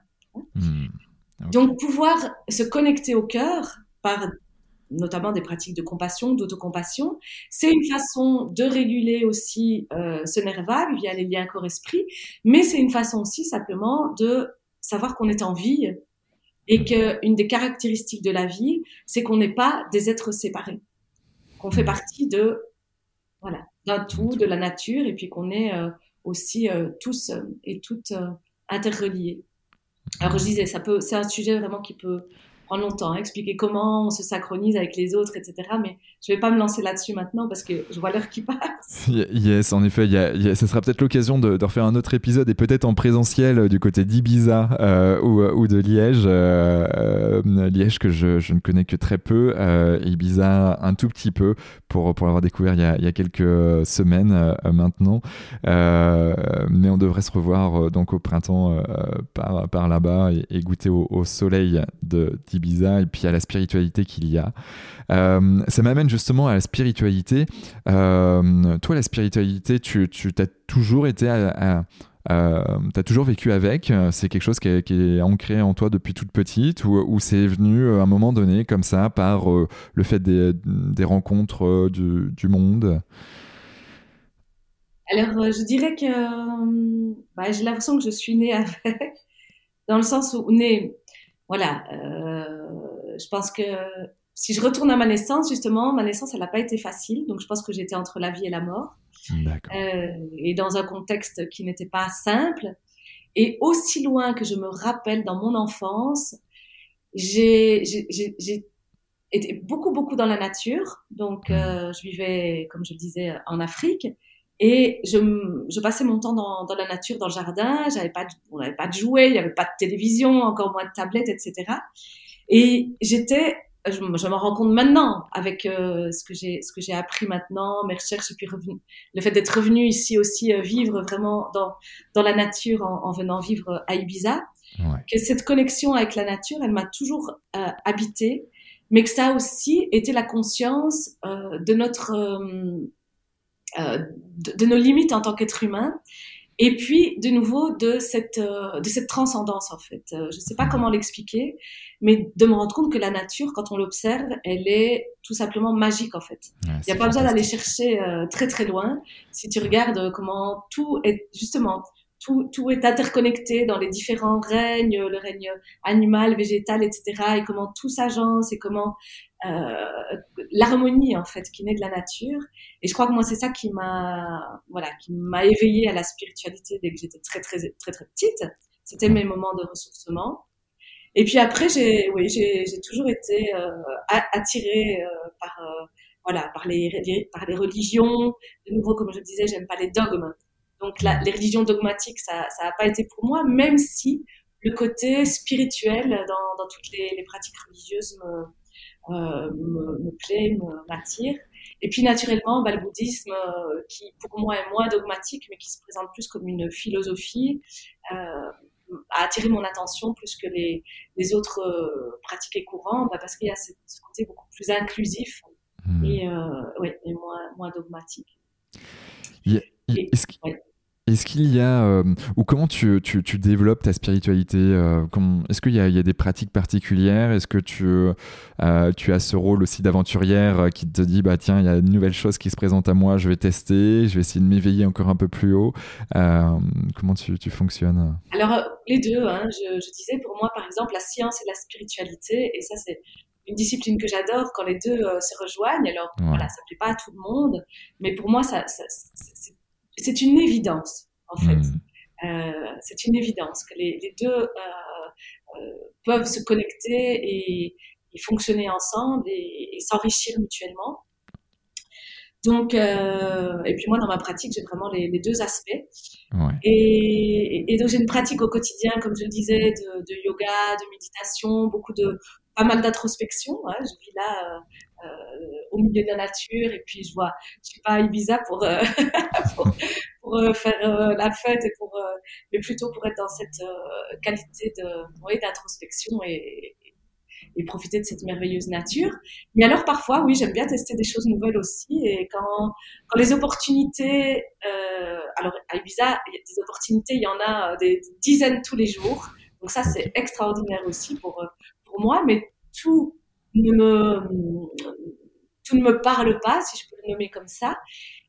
Donc pouvoir se connecter au cœur par notamment des pratiques de compassion, d'autocompassion, c'est une façon de réguler aussi euh, ce nerf vague via les liens corps-esprit, mais c'est une façon aussi simplement de savoir qu'on est en vie et qu'une des caractéristiques de la vie, c'est qu'on n'est pas des êtres séparés, qu'on fait partie de voilà d'un tout, de la nature, et puis qu'on est euh, aussi euh, tous et toutes interreliés. Alors je disais, ça peut, c'est un sujet vraiment qui peut prendre longtemps, hein, expliquer comment on se synchronise avec les autres, etc. Mais je vais pas me lancer là-dessus maintenant parce que je vois l'heure qui passe. Yes, en effet, ça sera peut-être l'occasion de, refaire un autre épisode et peut-être en présentiel euh, du côté d'Ibiza euh, ou, euh, ou, de Liège. Liège que je, ne connais que très peu, Ibiza un tout petit peu pour, pour l'avoir découvert il y, a, quelques semaines maintenant. mais on devrait se revoir donc au printemps par, là-bas et, et, goûter au, au soleil d'Ibiza et puis à la spiritualité qu'il y a. ça m'amène justement à la spiritualité. Euh, toi, la spiritualité, tu, as toujours été à, as toujours vécu avec C'est quelque chose qui est, ancré en toi depuis toute petite ou, c'est venu à un moment donné comme ça par euh, le fait des, rencontres euh, du, du, monde? Alors, je dirais que bah, j'ai l'impression que je suis née avec, dans le sens où née, voilà, je pense que si je retourne à ma naissance, justement, ma naissance, elle n'a pas été facile. Donc, je pense que j'étais entre la vie et la mort. Euh, et dans un contexte qui n'était pas simple. Et aussi loin que je me rappelle dans mon enfance, j'ai été beaucoup, beaucoup dans la nature. Donc, mmh. euh, je vivais, comme je le disais, en Afrique. Et je, je passais mon temps dans, dans, la nature, dans le jardin. J'avais pas, on n'avait pas de jouets, il n'y avait pas de télévision, encore moins de tablettes, etc. Et j'étais je, je m'en rends compte maintenant avec euh, ce que j'ai ce que j'ai appris maintenant, mes recherches et puis revenu, le fait d'être revenu ici aussi euh, vivre vraiment dans dans la nature en, en venant vivre à Ibiza, ouais. que cette connexion avec la nature, elle m'a toujours euh, habité, mais que ça a aussi été la conscience euh, de notre de, de, nos limites en tant qu'être humain et puis, de nouveau, de cette, euh, de cette transcendance, en fait. Euh, je ne sais pas comment l'expliquer, mais de me rendre compte que la nature, quand on l'observe, elle est tout simplement magique, en fait. Il n'y a pas besoin d'aller chercher euh, très, très loin. Si tu regardes comment tout est, justement, tout, tout, est interconnecté dans les différents règnes, le règne animal, végétal, etc., et comment tout s'agence et comment euh, l'harmonie en fait qui naît de la nature. Et je crois que moi c'est ça qui m'a voilà qui m'a éveillée à la spiritualité dès que j'étais très très très très petite. C'était mes moments de ressourcement. Et puis après j'ai oui j'ai toujours été euh, attirée euh, par euh, voilà par les, par les religions. De nouveau comme je disais j'aime pas les dogmes. Donc la, les religions dogmatiques ça ça a pas été pour moi même si le côté spirituel dans, dans toutes les, les pratiques religieuses me, euh, me, me, plaît, m'attire. Et puis naturellement, bah, le bouddhisme, euh, qui pour moi est moins dogmatique, mais qui se présente plus comme une philosophie, euh, a attiré mon attention plus que les, les autres euh, pratiques et courants, bah, parce qu'il y a ce, côté beaucoup plus inclusif mmh. et, ouais, et moins, moins dogmatique. Yeah. Est-ce qu'il y a, euh, ou comment tu, tu, tu, développes ta spiritualité euh, Est-ce qu'il y, y, a des pratiques particulières? Est-ce que tu, euh, tu as ce rôle aussi d'aventurière qui te dit, bah tiens, il y a une nouvelle chose qui se présente à moi, je vais tester, je vais essayer de m'éveiller encore un peu plus haut Comment tu, tu, fonctionnes? Alors, les deux, hein, je, je, disais, pour moi, par exemple, la science et la spiritualité, et ça, c'est une discipline que j'adore quand les deux se rejoignent. Alors, ouais. voilà, ça ne plaît pas à tout le monde, mais pour moi, ça, ça c'est c'est une évidence, en fait. Mmh. Euh, c'est une évidence que les, les deux euh, euh, peuvent se connecter et, et fonctionner ensemble et, et s'enrichir mutuellement. Donc, euh, et puis moi, dans ma pratique, j'ai vraiment les, les, deux aspects. Ouais. Et, et, donc, j'ai une pratique au quotidien, comme je le disais, de, de yoga, de méditation, beaucoup de, pas mal d'introspection. Hein. Je vis là euh, au milieu de la nature et puis je vois, je suis pas à Ibiza pour euh, pour, euh, faire la fête et pour, mais plutôt pour être dans cette qualité de d'introspection et, et profiter de cette merveilleuse nature. Mais alors parfois, oui, j'aime bien tester des choses nouvelles aussi. Et quand, quand les opportunités, alors à Ibiza, il y a des opportunités, il y en a des dizaines tous les jours. Donc ça, c'est extraordinaire aussi pour, pour moi. Mais tout ne me, tout ne me parle pas, si je peux le nommer comme ça.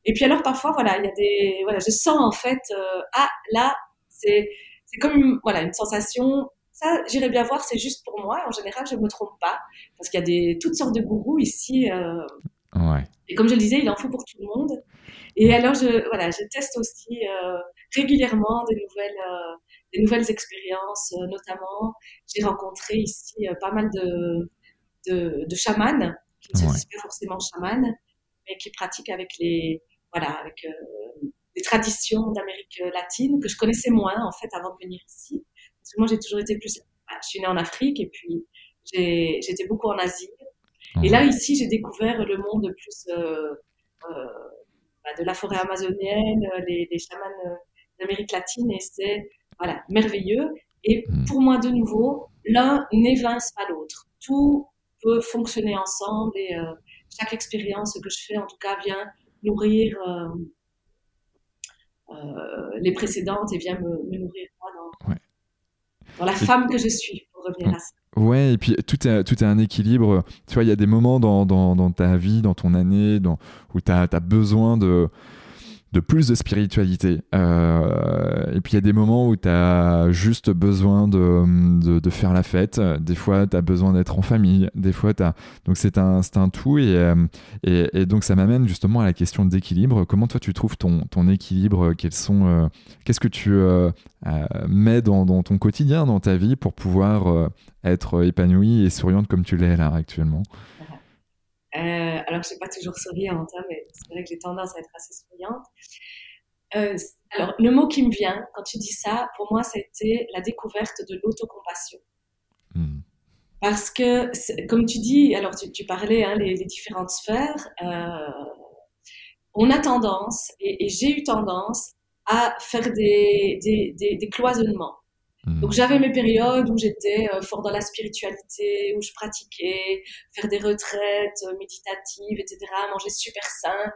Et puis alors parfois, voilà, il y a des, voilà, je sens en fait, euh, ah là, c'est, c'est comme une, voilà une sensation. Ça, j'irais bien voir, c'est juste pour moi. En général, je me trompe pas parce qu'il y a des toutes sortes de gourous ici. Euh, ouais. Et comme je le disais, il en faut pour tout le monde. Et alors, je, voilà, je teste aussi euh, régulièrement des nouvelles, des nouvelles expériences. Notamment, j'ai rencontré ici pas mal de de, de chamans, qui ne se disent pas forcément chamans, mais qui pratiquent avec les, voilà, avec euh, les traditions d'Amérique latine que je connaissais moins en fait avant de venir ici. Parce que moi j'ai toujours été plus, bah, je suis née en Afrique et puis j'étais beaucoup en Asie. Et là ici j'ai découvert le monde plus euh, euh, bah, de la forêt amazonienne, les, les chamans d'Amérique latine et c'est voilà merveilleux. Et mmh. pour moi de nouveau, l'un n'évince pas l'autre. Tout peut fonctionner ensemble et euh, chaque expérience que je fais, en tout cas, vient nourrir euh, euh, les précédentes et vient me, me nourrir moi dans, ouais. dans la et... femme que je suis, pour revenir ouais. à ça. Ouais, et puis tout est, tout est un équilibre. Tu vois, il y a des moments dans, dans, dans ta vie, dans ton année, dans, où tu as, as, besoin de de plus de spiritualité. Euh, et puis il y a des moments où tu as juste besoin de, de, faire la fête. Des fois, tu as besoin d'être en famille. Des fois, tu as... Donc c'est un, un tout. Et, et, et, donc ça m'amène justement à la question d'équilibre. Comment toi, tu trouves ton, ton équilibre? Quels sont... Qu'est-ce que tu mets dans, dans, ton quotidien, dans ta vie, pour pouvoir être épanouie et souriante comme tu l'es là actuellement? Euh, alors, je suis pas toujours souriante, hein, mais c'est vrai que j'ai tendance à être assez souriante. Euh, alors, le mot qui me vient quand tu dis ça, pour moi, c'était la découverte de l'autocompassion. Hmm. Parce que, comme tu dis, alors tu, parlais hein, les, différentes sphères, euh, on a tendance, et, j'ai eu tendance, à faire des, des, des cloisonnements. Hmm. Donc j'avais mes périodes où j'étais euh, fort dans la spiritualité, où je pratiquais, faire des retraites euh, méditatives, etc., manger super sain.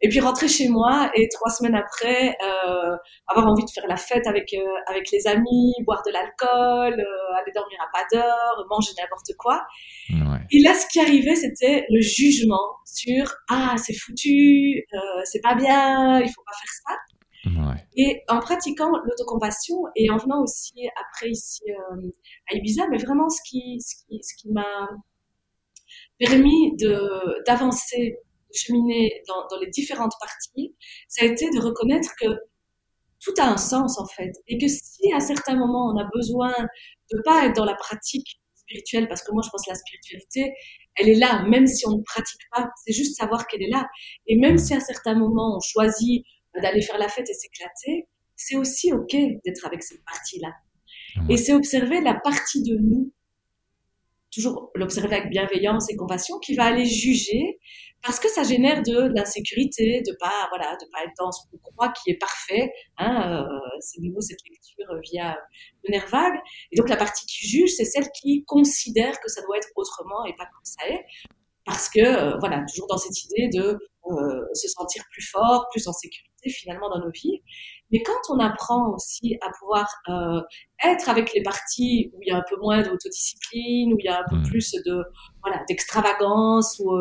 Et puis rentrer chez moi et trois semaines après euh, avoir envie de faire la fête avec euh, avec les amis, boire de l'alcool, aller dormir à pas d'heure, manger n'importe quoi. Ouais. Et là, ce qui arrivait, c'était le jugement sur ah c'est foutu, c'est pas bien, il faut pas faire ça. Et en pratiquant l'autocompassion et en venant aussi après ici euh, à Ibiza, mais vraiment ce qui, ce qui, ce qui m'a permis d'avancer, de cheminer dans, les différentes parties, ça a été de reconnaître que tout a un sens en fait. Et que si à certains moments on a besoin de pas être dans la pratique spirituelle, parce que moi je pense que la spiritualité, elle est là, même si on ne pratique pas, c'est juste savoir qu'elle est là. Et même si à certains moments on choisit d'aller faire la fête et s'éclater, c'est aussi OK d'être avec cette partie-là. Et c'est observer la partie de nous, toujours l'observer avec bienveillance et compassion, qui va aller juger parce que ça génère de l'insécurité, de pas voilà, de pas être dans ce qu'on croit qui est parfait. Hein, euh, c'est nouveau cette lecture via le nerf vague. Et donc la partie qui juge, c'est celle qui considère que ça doit être autrement et pas comme ça est parce que euh, voilà toujours dans cette idée de euh, se sentir plus fort, plus en sécurité finalement dans nos vies. Mais quand on apprend aussi à pouvoir euh, être avec les parties où il y a un peu moins d'autodiscipline, où il y a un peu mmh. plus de voilà d'extravagance, ou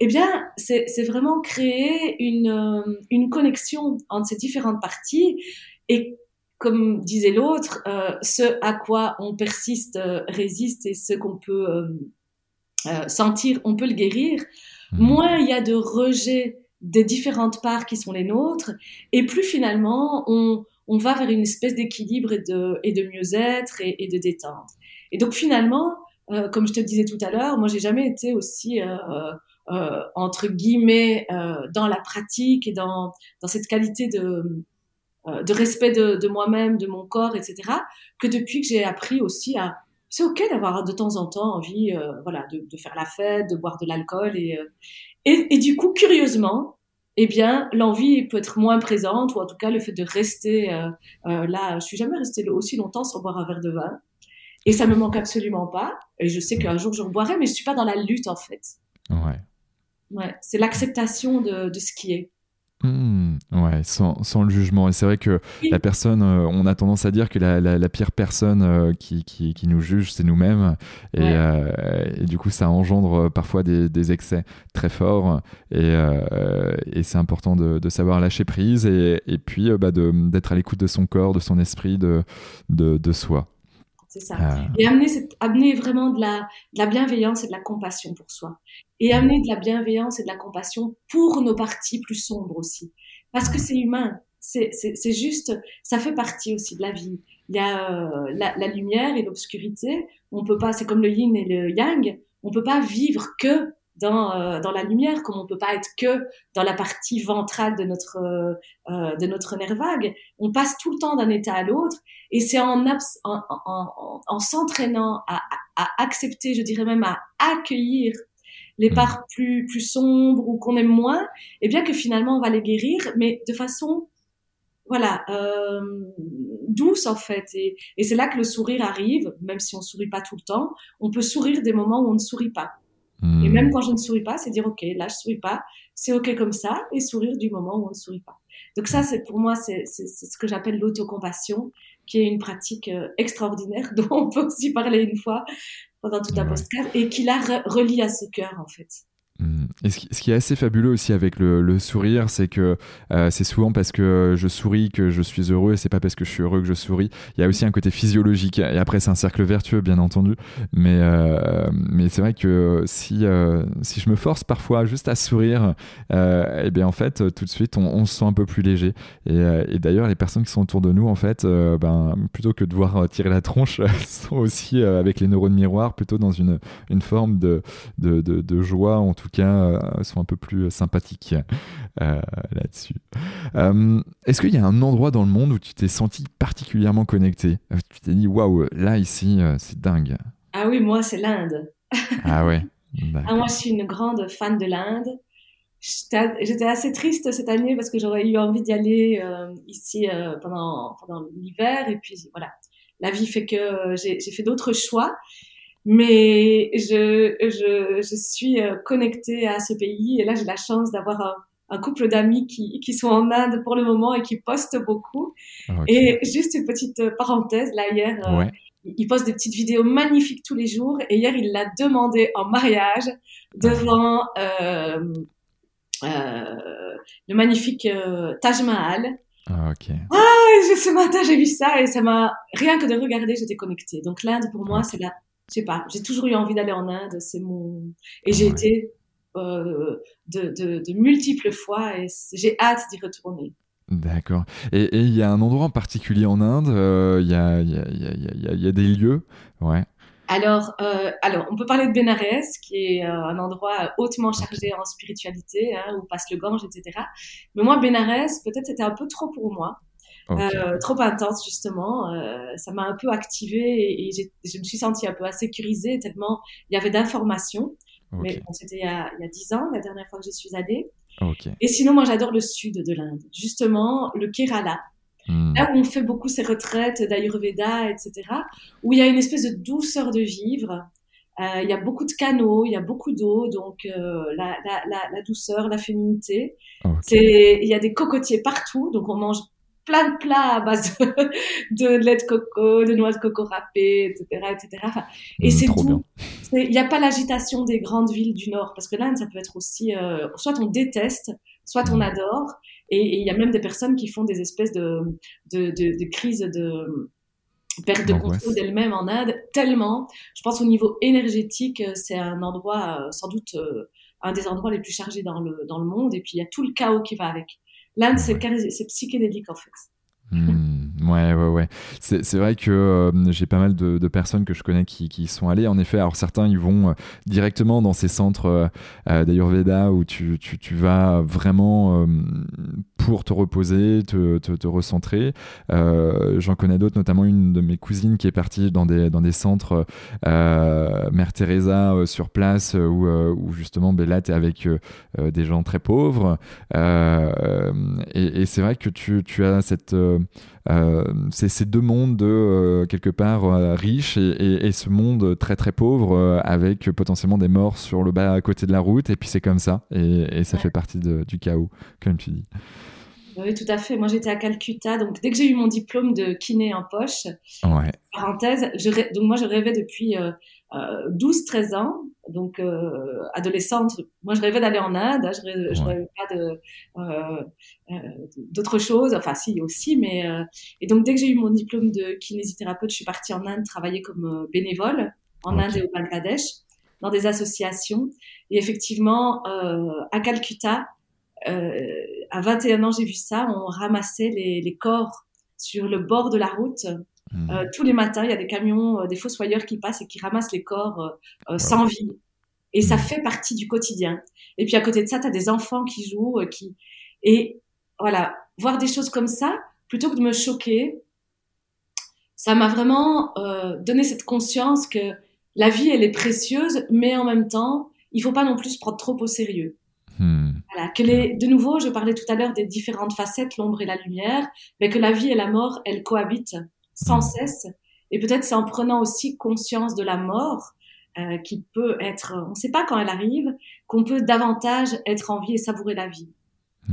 eh bien c'est vraiment créer une une connexion entre ces différentes parties et comme disait l'autre, ce à quoi on persiste résiste et ce qu'on peut euh, sentir, on peut le guérir, mmh. moins il y a de rejet des différentes parts qui sont les nôtres, et plus finalement on, on va vers une espèce d'équilibre et de, et de mieux-être et, de détente. Et donc finalement, euh, comme je te le disais tout à l'heure, moi j'ai jamais été aussi euh, euh entre guillemets dans la pratique et dans, dans cette qualité de, de respect de, de moi-même, de mon corps, etc., que depuis que j'ai appris aussi à c'est ok d'avoir de temps en temps envie, euh, voilà, de, de, faire la fête, de boire de l'alcool et, euh, et, et, du coup, curieusement, eh bien, l'envie peut être moins présente ou en tout cas le fait de rester euh, euh là. Je suis jamais restée aussi longtemps sans boire un verre de vin et ça me manque absolument pas. Et je sais qu'un jour je boirai, mais je suis pas dans la lutte en fait. Ouais. Ouais, c'est l'acceptation de, de ce qui est. Mmh, ouais, sans, sans, le jugement. Et c'est vrai que la personne, euh, on a tendance à dire que la, la, pire personne euh, qui, qui, qui, nous juge, c'est nous-mêmes. Et, euh, et, du coup, ça engendre parfois des, des excès très forts. Et, et c'est important de, de, savoir lâcher prise et, et puis bah, d'être à l'écoute de son corps, de son esprit, de, de, de soi. C'est ça. Ah. Et amener, amener vraiment de la, de la bienveillance et de la compassion pour soi. Et amener de la bienveillance et de la compassion pour nos parties plus sombres aussi. Parce que c'est humain. C'est juste, ça fait partie aussi de la vie. Il y a euh, la, la, lumière et l'obscurité. On peut pas, c'est comme le yin et le yang. On peut pas vivre que dans, euh, dans la lumière, comme on peut pas être que dans la partie ventrale de notre, euh, euh de notre nerf vague. On passe tout le temps d'un état à l'autre et c'est en, en, en, en s'entraînant à, à, accepter, je dirais même à accueillir les mmh. parts plus, plus sombres ou qu'on aime moins, et eh bien que finalement on va les guérir, mais de façon voilà, euh, douce en fait. Et, et c'est là que le sourire arrive, même si on sourit pas tout le temps. On peut sourire des moments où on ne sourit pas. Et même hmm. quand je ne souris pas, c'est dire ok, là je souris pas, c'est ok comme ça, et sourire du moment où on ne sourit pas. Donc ça, c'est pour moi, c'est ce que j'appelle l'autocompassion, qui est une pratique euh, extraordinaire dont on peut aussi parler une fois pendant tout un postcard et qui la relie à ce cœur en fait. Et ce qui, est assez fabuleux aussi avec le, sourire, c'est que euh, c'est souvent parce que je souris que je suis heureux et c'est pas parce que je suis heureux que je souris. Il y a aussi un côté physiologique et après c'est un cercle vertueux bien entendu. Mais, euh, mais c'est vrai que si, euh, si je me force parfois juste à sourire, et eh bien en fait tout de suite on, se sent un peu plus léger. Et, d'ailleurs les personnes qui sont autour de nous en fait, ben, plutôt que de devoir tirer la tronche, sont aussi avec les neurones miroirs plutôt dans une, une forme de, de, de, de joie en tout tout cas, euh, sont un peu plus sympathiques euh, là-dessus. Euh, est-ce qu'il y a un endroit dans le monde où tu t'es senti particulièrement connecté? Tu t'es dit, waouh, là, ici, c'est dingue. Ah oui, moi, c'est l'Inde. ah ouais. Ah, moi, je suis une grande fan de l'Inde. J'étais assez triste cette année parce que j'aurais eu envie d'y aller ici pendant, pendant l'hiver. Et puis voilà, la vie fait que j'ai fait d'autres choix mais je, je, je suis euh, connectée à ce pays et là j'ai la chance d'avoir un, un, couple d'amis qui, qui sont en Inde pour le moment et qui postent beaucoup. Et juste une petite parenthèse, là hier, euh, il poste des petites vidéos magnifiques tous les jours et hier il l'a demandé en mariage devant euh, euh, le magnifique euh, Taj Mahal. Ah, ok. Ah, ce matin j'ai vu ça et ça m'a rien que de regarder j'étais connectée. Donc l'Inde pour moi c'est la je sais pas, j'ai toujours eu envie d'aller en Inde, c'est mon et j'ai été euh, de, de, de, multiples fois et j'ai hâte d'y retourner. D'accord. Et il y a un endroit en particulier en Inde, il y, a, y, a, y, a, y, a, des lieux, ouais. Alors, euh, alors, on peut parler de Benares, qui est euh, un endroit hautement chargé en spiritualité, hein, où passe le Gange, etc. Mais moi, Benares, peut-être c'était un peu trop pour moi. Euh, trop intense justement. Euh, ça m'a un peu activée et, je me suis sentie un peu insécurisée tellement il y avait d'informations. Mais c'était il, y a dix ans, la dernière fois que j'y suis allée. Et sinon, moi j'adore le sud de l'Inde, justement le Kerala. Hmm. Là où on fait beaucoup ces retraites d'Ayurveda, etc., où il y a une espèce de douceur de vivre. Euh, il y a beaucoup de canaux, il y a beaucoup d'eau, donc la, la, la, la, douceur, la féminité. C'est, il y a des cocotiers partout, donc on mange plein de plats à base de lait de coco, de noix de coco râpées, etc., etc. et mmh, c'est tout. Il n'y a pas l'agitation des grandes villes du Nord, parce que l'Inde, ça peut être aussi, euh, soit on déteste, soit on mmh. adore. Et il y a même des personnes qui font des espèces de, de, de, de crises de perte de contrôle d'elles-mêmes en Inde, tellement. Je pense au niveau énergétique, euh, c'est un endroit, euh, sans doute, un des endroits les plus chargés dans le, dans le monde. Et puis, il y a tout le chaos qui va avec. L'Inde, c'est psychédélique en fait. Hmm, ouais, ouais, ouais. C'est vrai que euh, j'ai pas mal de, personnes que je connais qui, qui, sont allées. En effet, alors certains, ils vont euh, directement dans ces centres euh, d'Ayurveda où tu, vas vraiment pour te reposer, te, recentrer. J'en connais d'autres, notamment une de mes cousines qui est partie dans des, centres Mère Teresa sur place où, justement, ben là, tu es avec des gens très pauvres. et, c'est vrai que tu, as cette euh, c'est ces deux mondes de euh, quelque part euh, riches et, ce monde très très pauvre avec potentiellement des morts sur le bas à côté de la route et puis c'est comme ça et, ça fait partie du chaos comme tu dis. Oui, tout à fait. Moi, j'étais à Calcutta, donc dès que j'ai eu mon diplôme de kiné en poche, ouais. parenthèse, je, donc moi, je rêvais depuis 12-13 ans, donc euh, adolescente, moi je rêvais d'aller en Inde, hein, je, rêvais, pas de euh, euh, d'autres choses, enfin si aussi, mais et donc dès que j'ai eu mon diplôme de kinésithérapeute, je suis partie en Inde travailler comme bénévole en Inde et au Bangladesh dans des associations. Et effectivement, à Calcutta, à 21 ans, j'ai vu ça, on ramassait les, les corps sur le bord de la route Hmm. Euh, tous les matins, il y a des camions, euh, des fossoyeurs qui passent et qui ramassent les corps euh, sans vie. Et ça hmm. fait partie du quotidien. Et puis à côté de ça, tu as des enfants qui jouent, qui et voilà, voir des choses comme ça, plutôt que de me choquer, ça m'a vraiment donné cette conscience que la vie, elle est précieuse, mais en même temps, il faut pas non plus se prendre trop au sérieux. Hmm. Voilà, que les, de nouveau, je parlais tout à l'heure des différentes facettes, l'ombre et la lumière, mais que la vie et la mort, elles cohabitent sans cesse. Et peut-être c'est en prenant aussi conscience de la mort euh, qui peut être, on ne sait pas quand elle arrive, qu'on peut davantage être en vie et savourer la vie.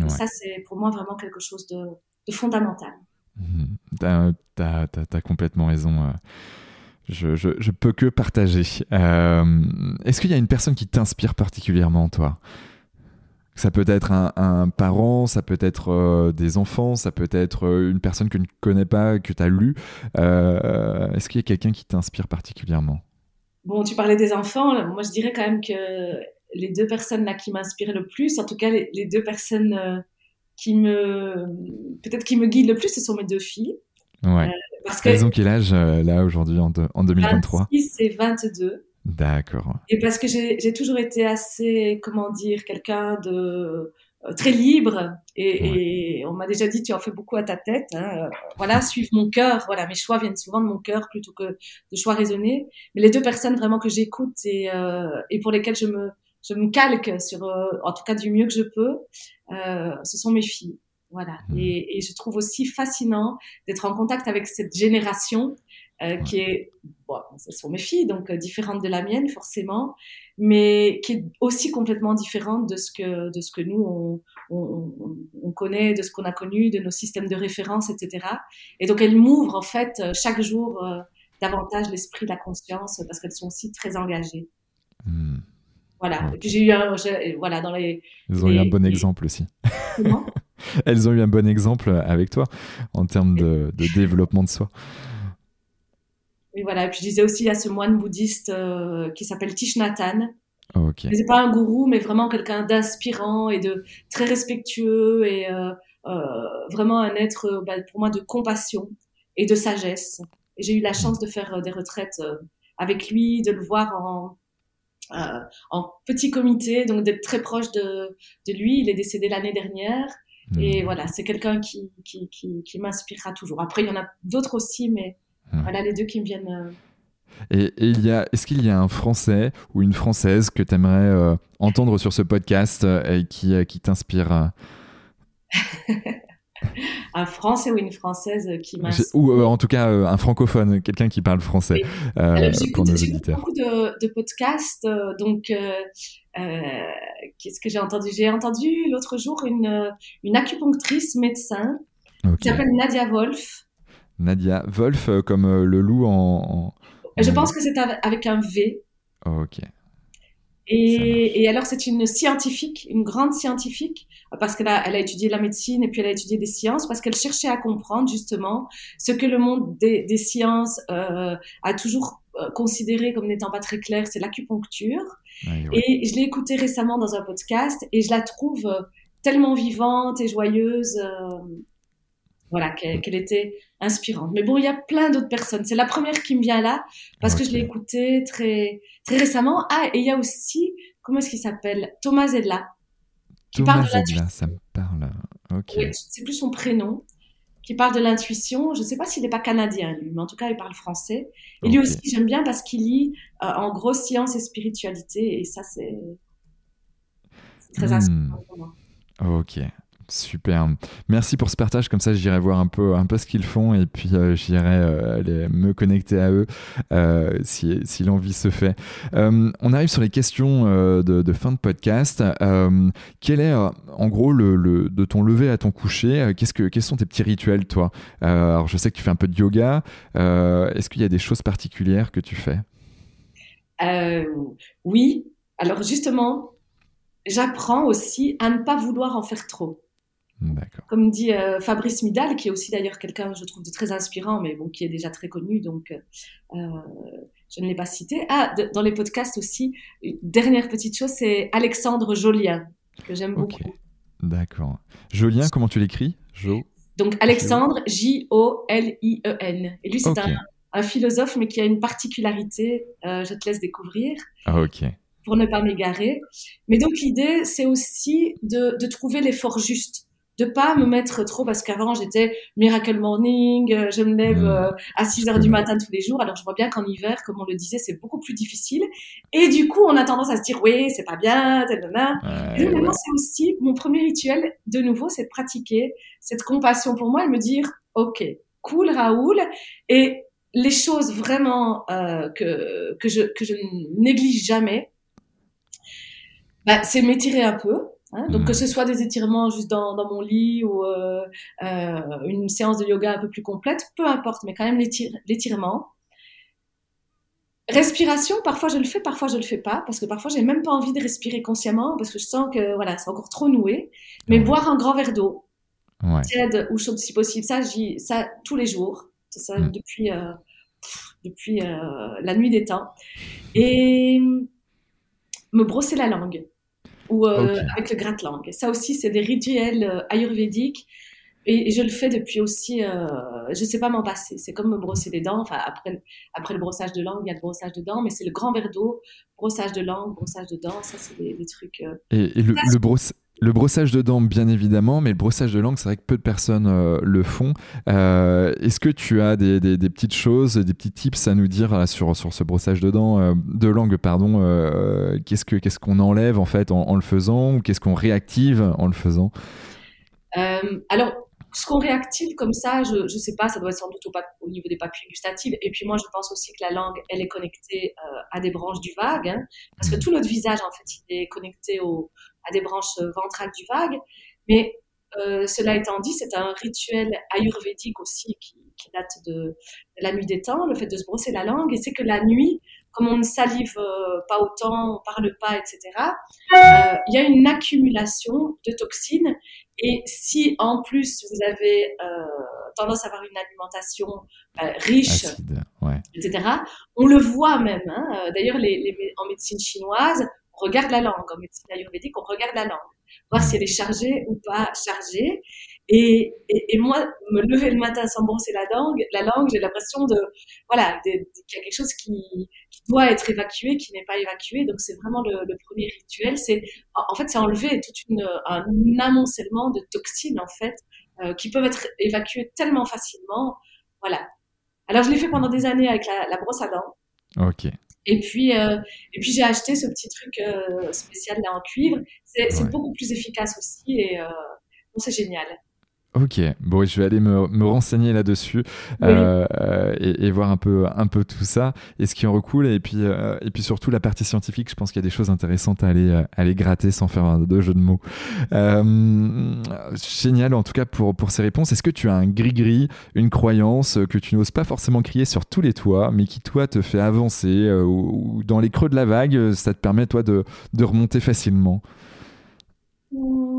ça, c'est pour moi vraiment quelque chose de, de fondamental. Mmh. T'as as, complètement raison. Euh je, je, peux que partager. Euh, est-ce qu'il y a une personne qui t'inspire particulièrement, toi? Ça peut être un, parent, ça peut être euh, des enfants, ça peut être euh, une personne que tu ne connais pas, que tu as lu. Est-ce qu'il y a quelqu'un qui t'inspire particulièrement? Bon, tu parlais des enfants. Moi, je dirais quand même que les deux personnes là qui m'inspirent le plus, en tout cas les, les deux personnes qui me, peut-être qui me guident le plus, ce sont mes deux filles. Ouais. Parce Elles ont quel âge euh, là aujourd'hui en, en 2023 26 et 22. D'accord. Et parce que j'ai toujours été assez, comment dire, quelqu'un de euh, très libre et, on m'a déjà dit tu en fais beaucoup à ta tête. Hein. Voilà, suivre mon cœur. Voilà, mes choix viennent souvent de mon cœur plutôt que de choix raisonnés. Mais les deux personnes vraiment que j'écoute et, euh, et pour lesquelles je me je me calque sur, en tout cas du mieux que je peux, ce sont mes filles. Voilà. Hmm. Et, et, je trouve aussi fascinant d'être en contact avec cette génération euh, qui est, bon, ce sont mes filles, donc euh, différente de la mienne forcément, mais qui est aussi complètement différente de ce que de ce que nous on, on, on connaît, de ce qu'on a connu, de nos systèmes de référence, etc. Et donc elles m'ouvrent en fait euh, chaque jour euh, davantage l'esprit, la conscience, parce qu'elles sont aussi très engagées. Hmm. Voilà. J'ai eu un, voilà dans les. Ils ont eu un bon exemple aussi. Comment? Elles ont eu un bon exemple avec toi en termes de, développement de soi. Et voilà, et puis je disais aussi, il y a ce moine bouddhiste euh, qui s'appelle Thich. Oh, ok. C'est pas un gourou, mais vraiment quelqu'un d'inspirant et de très respectueux et euh, euh, vraiment un être, bah, pour moi, de compassion et de sagesse. Et j'ai eu la chance de faire des retraites avec lui, de le voir en, en petit comité, donc d'être très proche de, de lui. Il est décédé l'année dernière. Et hmm. voilà, c'est quelqu'un qui, qui, qui, m'inspirera toujours. Après, il y en a d'autres aussi, mais hmm. voilà les deux qui me viennent. Euh. Et, il y a, est-ce qu'il y a un Français ou une Française que tu aimerais euh, entendre sur ce podcast euh, et qui, qui t'inspire un Français ou une Française qui m'a. Ou en tout cas un francophone, quelqu'un qui parle français pour nos auditeurs. beaucoup de, de podcasts, donc qu'est-ce que j'ai entendu? J'ai entendu l'autre jour une, une acupunctrice médecin qui s'appelle Nadia Wolf. Nadia Wolf, comme le loup en. Je pense que c'est avec un V. ok. Et, et, alors, c'est une scientifique, une grande scientifique, parce qu'elle a, elle a étudié la médecine et puis elle a étudié des sciences, parce qu'elle cherchait à comprendre justement ce que le monde des, des sciences euh, a toujours euh, considéré comme n'étant pas très clair, c'est l'acupuncture. Et je l'ai écoutée récemment dans un podcast et je la trouve euh, tellement vivante et joyeuse. Euh, voilà, qu'elle était inspirante. Mais bon, il y a plein d'autres personnes. C'est la première qui me vient là parce que je l'ai écoutée très très récemment. Ah, et il y a aussi comment est-ce qu'il s'appelle? Thomas Zedla. Qui Thomas parle Zedla, ça me parle. Ok. c'est plus son prénom. Qui parle de l'intuition. Je ne sais pas s'il n'est pas canadien lui, mais en tout cas il parle français. Et lui aussi j'aime bien parce qu'il lit euh, en gros science et spiritualité et ça c'est très hmm. inspirant pour moi. Ok, Super. Merci pour ce partage. Comme ça, j'irai voir un peu, un peu ce qu'ils font et puis euh, j'irai euh, me connecter à eux euh, si, l'envie se fait. on arrive sur les questions de, fin de podcast. quel est, en gros, le, de ton lever à ton coucher Qu'est-ce que, Quels sont tes petits rituels, toi? Alors, je sais que tu fais un peu de yoga. Est-ce qu'il y a des choses particulières que tu fais? Oui. Alors, justement, j'apprends aussi à ne pas vouloir en faire trop. Comme dit euh, Fabrice Midal, qui est aussi d'ailleurs quelqu'un, je trouve, de très inspirant, mais bon, qui est déjà très connu, donc euh, je ne l'ai pas cité. Ah, dans les podcasts aussi, dernière petite chose, c'est Alexandre Jolien, que j'aime beaucoup. D'accord. Jolien, comment tu l'écris? Jo. Donc Alexandre, J-O-L-I-E-N. Et lui, c'est un, philosophe, mais qui a une particularité, euh, je te laisse découvrir. Ah, ok pour ne pas m'égarer. Mais donc l'idée, c'est aussi de, de trouver l'effort juste de pas me mettre trop parce qu'avant j'étais miracle morning, euh, je me lève hmm. euh, à 6 heures du matin tous les jours. Alors je vois bien qu'en hiver, comme on le disait, c'est beaucoup plus difficile. Et du coup, on a tendance à se dire oui, c'est pas bien, tel et maintenant, c'est aussi mon premier rituel. De nouveau, c'est de pratiquer cette compassion pour moi et me dire ok, cool Raoul. Et les choses vraiment euh, que que je que je néglige jamais, bah, c'est m'étirer un peu Hein, donc que hmm. ce soit des étirements juste dans, dans mon lit ou euh, euh, une séance de yoga un peu plus complète, peu importe, mais quand même l'étirement. Respiration, parfois je le fais, parfois je le fais pas, parce que parfois j'ai même pas envie de respirer consciemment, parce que je sens que voilà, c'est encore trop noué. Mais boire un grand verre d'eau, tiède ou chaude si possible, ça, ça tous les jours, c'est ça mm. depuis euh, depuis la nuit des temps, et me brosser la langue ou euh, avec le gratte-langue. Ça aussi, c'est des rituels ayurvédiques et je le fais depuis aussi, euh, je sais pas m'en passer. C'est comme me brosser les dents. Enfin, après, après le brossage de langue, il y a le brossage de dents, mais c'est le grand verre d'eau, brossage de langue, brossage de dents. Ça, c'est des, trucs. Euh, et, le, le, brossage de dents, bien évidemment, mais le brossage de langue, c'est vrai que peu de personnes euh, le font. Euh, est-ce que tu as des, des, des, petites choses, des petits tips à nous dire sur, sur ce brossage de dents, de langue, pardon Qu'est-ce que qu'est-ce qu'on enlève en fait en, en le faisant ou qu'est-ce qu'on réactive en le faisant? Alors ce qu'on réactive comme ça, je ne sais pas, ça doit être sans doute au, niveau des papilles gustatives. Et puis moi, je pense aussi que la langue, elle est connectée euh, à des branches du vague, hein, parce que tout notre visage, en fait, il est connecté au, à des branches euh, ventrales du vague. Mais euh, cela étant dit, c'est un rituel ayurvédique aussi qui, qui date de, de, la nuit des temps, le fait de se brosser la langue. Et c'est que la nuit, comme on ne salive euh, pas autant, on parle pas, etc., euh, il y a une accumulation de toxines. Et si en plus vous avez euh, tendance à avoir une alimentation riche, etc., on le voit même. Hein. D'ailleurs, les, en médecine chinoise, regarde la langue. En médecine ayurvédique, on regarde la langue, voir si elle est chargée ou pas chargée. Et, moi, me lever le matin sans brosser la langue, la langue, j'ai l'impression de, voilà, qu'il y a quelque chose qui, doit être évacué, qui n'est pas évacué. Donc c'est vraiment le, premier rituel. C'est, en fait, c'est enlever tout un amoncellement de toxines en fait, euh, qui peuvent être évacuées tellement facilement. Voilà. Alors je l'ai fait pendant des années avec la, la brosse à dents. Ok. Et puis, euh, et puis j'ai acheté ce petit truc euh, spécial là en cuivre. C'est beaucoup plus efficace aussi et euh, c'est génial. Ok, bon, je vais aller me, me renseigner là-dessus euh, et, et, voir un peu, un peu tout ça et ce qui en recoule. Et puis, euh, et puis surtout la partie scientifique, je pense qu'il y a des choses intéressantes à aller, euh, à aller gratter sans faire de jeu de mots. Euh, génial, en tout cas, pour, pour ces réponses. Est-ce que tu as un gris-gris, une croyance que tu n'oses pas forcément crier sur tous les toits, mais qui, toi, te fait avancer ou, ou, dans les creux de la vague, ça te permet, toi, de, de remonter facilement? Mmh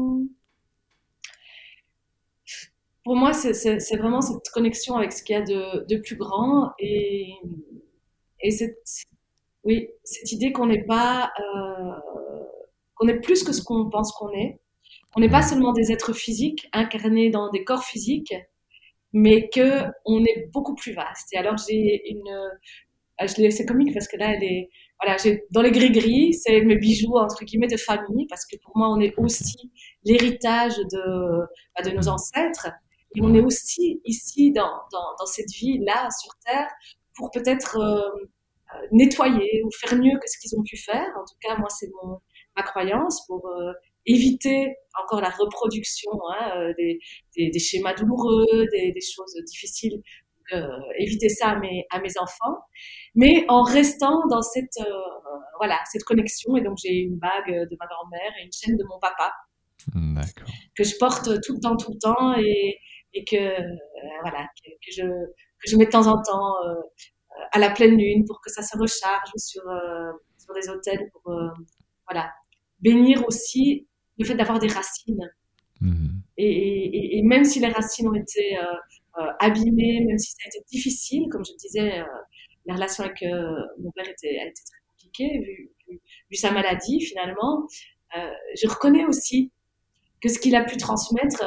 pour moi, c'est vraiment cette connexion avec ce qu'il y a de, de, plus grand et, et cette, oui, cette idée qu'on n'est pas, euh, qu'on est plus que ce qu'on pense qu'on est. On n'est pas seulement des êtres physiques incarnés dans des corps physiques, mais que on est beaucoup plus vaste. Et alors j'ai une, ah, c'est comique parce que là, elle est, voilà, j'ai dans les gris-gris, c'est mes bijoux entre guillemets de famille parce que pour moi, on est aussi l'héritage de, bah, de nos ancêtres. Et on est aussi ici dans, dans, dans cette vie-là sur Terre pour peut-être euh, euh, nettoyer ou faire mieux que ce qu'ils ont pu faire. En tout cas, moi, c'est ma croyance pour euh, éviter encore la reproduction hein, des, des, des, schémas douloureux, des, des choses difficiles. Euh, éviter ça à mes, à mes enfants, mais en restant dans cette, voilà, cette connexion. Et donc, j'ai une bague de ma grand-mère et une chaîne de mon papa que je porte tout le temps, tout le temps. Et, et que euh, voilà que, que, je que je mets de temps en temps euh, à la pleine lune pour que ça se recharge sur euh, sur des hôtels pour voilà bénir aussi le fait d'avoir des racines mmh. et, et, et, même si les racines ont été abîmées même si ça a été difficile comme je disais la relation avec mon père était, a été très compliquée vu, vu, vu sa maladie finalement je reconnais aussi que ce qu'il a pu transmettre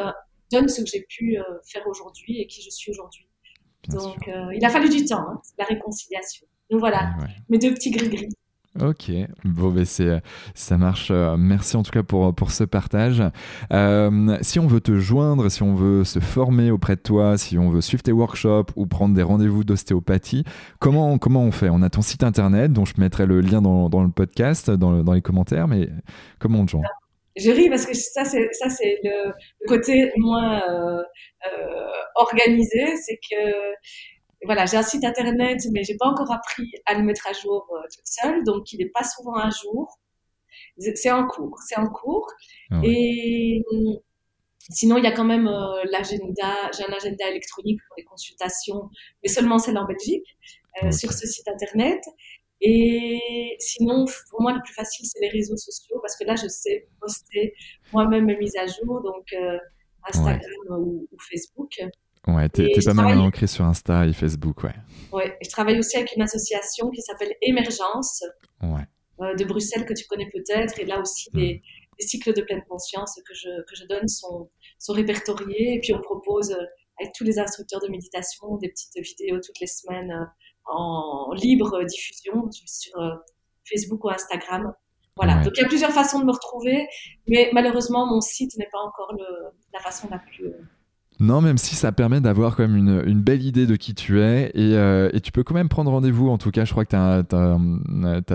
donne ce que j'ai pu euh, faire aujourd'hui et qui je suis aujourd'hui. Donc, euh, il a fallu du temps, hein, la réconciliation. Donc voilà, mes deux petits gris-gris. Ok, bon, ben c'est, ça marche. Euh, merci en tout cas pour, pour ce partage. Euh, si on veut te joindre, si on veut se former auprès de toi, si on veut suivre tes workshops ou prendre des rendez-vous d'ostéopathie, comment, comment on fait? On a ton site internet dont je mettrai le lien dans, dans le podcast, dans, dans les commentaires, mais comment on te joint? Je ris parce que ça c'est ça c'est le, côté moins euh, euh, organisé, c'est que voilà j'ai un site internet mais j'ai pas encore appris à le mettre à jour euh, toute seule, donc il n'est pas souvent à jour. C'est en cours, c'est en cours. Ah Et sinon il y a quand même euh, l'agenda, j'ai un agenda électronique pour les consultations, mais seulement celle en Belgique euh, sur ce site internet. Et sinon, pour moi, le plus facile, c'est les réseaux sociaux parce que là, je sais poster moi-même mes mises à jour, donc euh, Instagram ou, Facebook. Ouais, t'es, pas mal ancré sur Insta et Facebook, ouais. Ouais, je travaille aussi avec une association qui s'appelle Émergence euh, de Bruxelles que tu connais peut-être. Et là aussi, les, cycles de pleine conscience que je, que je donne sont, sont répertoriés. Et puis on propose euh, avec tous les instructeurs de méditation des petites vidéos toutes les semaines en libre diffusion sur euh, Facebook ou Instagram. Voilà, donc il y a plusieurs façons de me retrouver, mais malheureusement, mon site n'est pas encore le, la façon la plus... Euh, non, même si ça permet d'avoir quand même une, une, belle idée de qui tu es et, euh, et tu peux quand même prendre rendez-vous. En tout cas, je crois que tu as,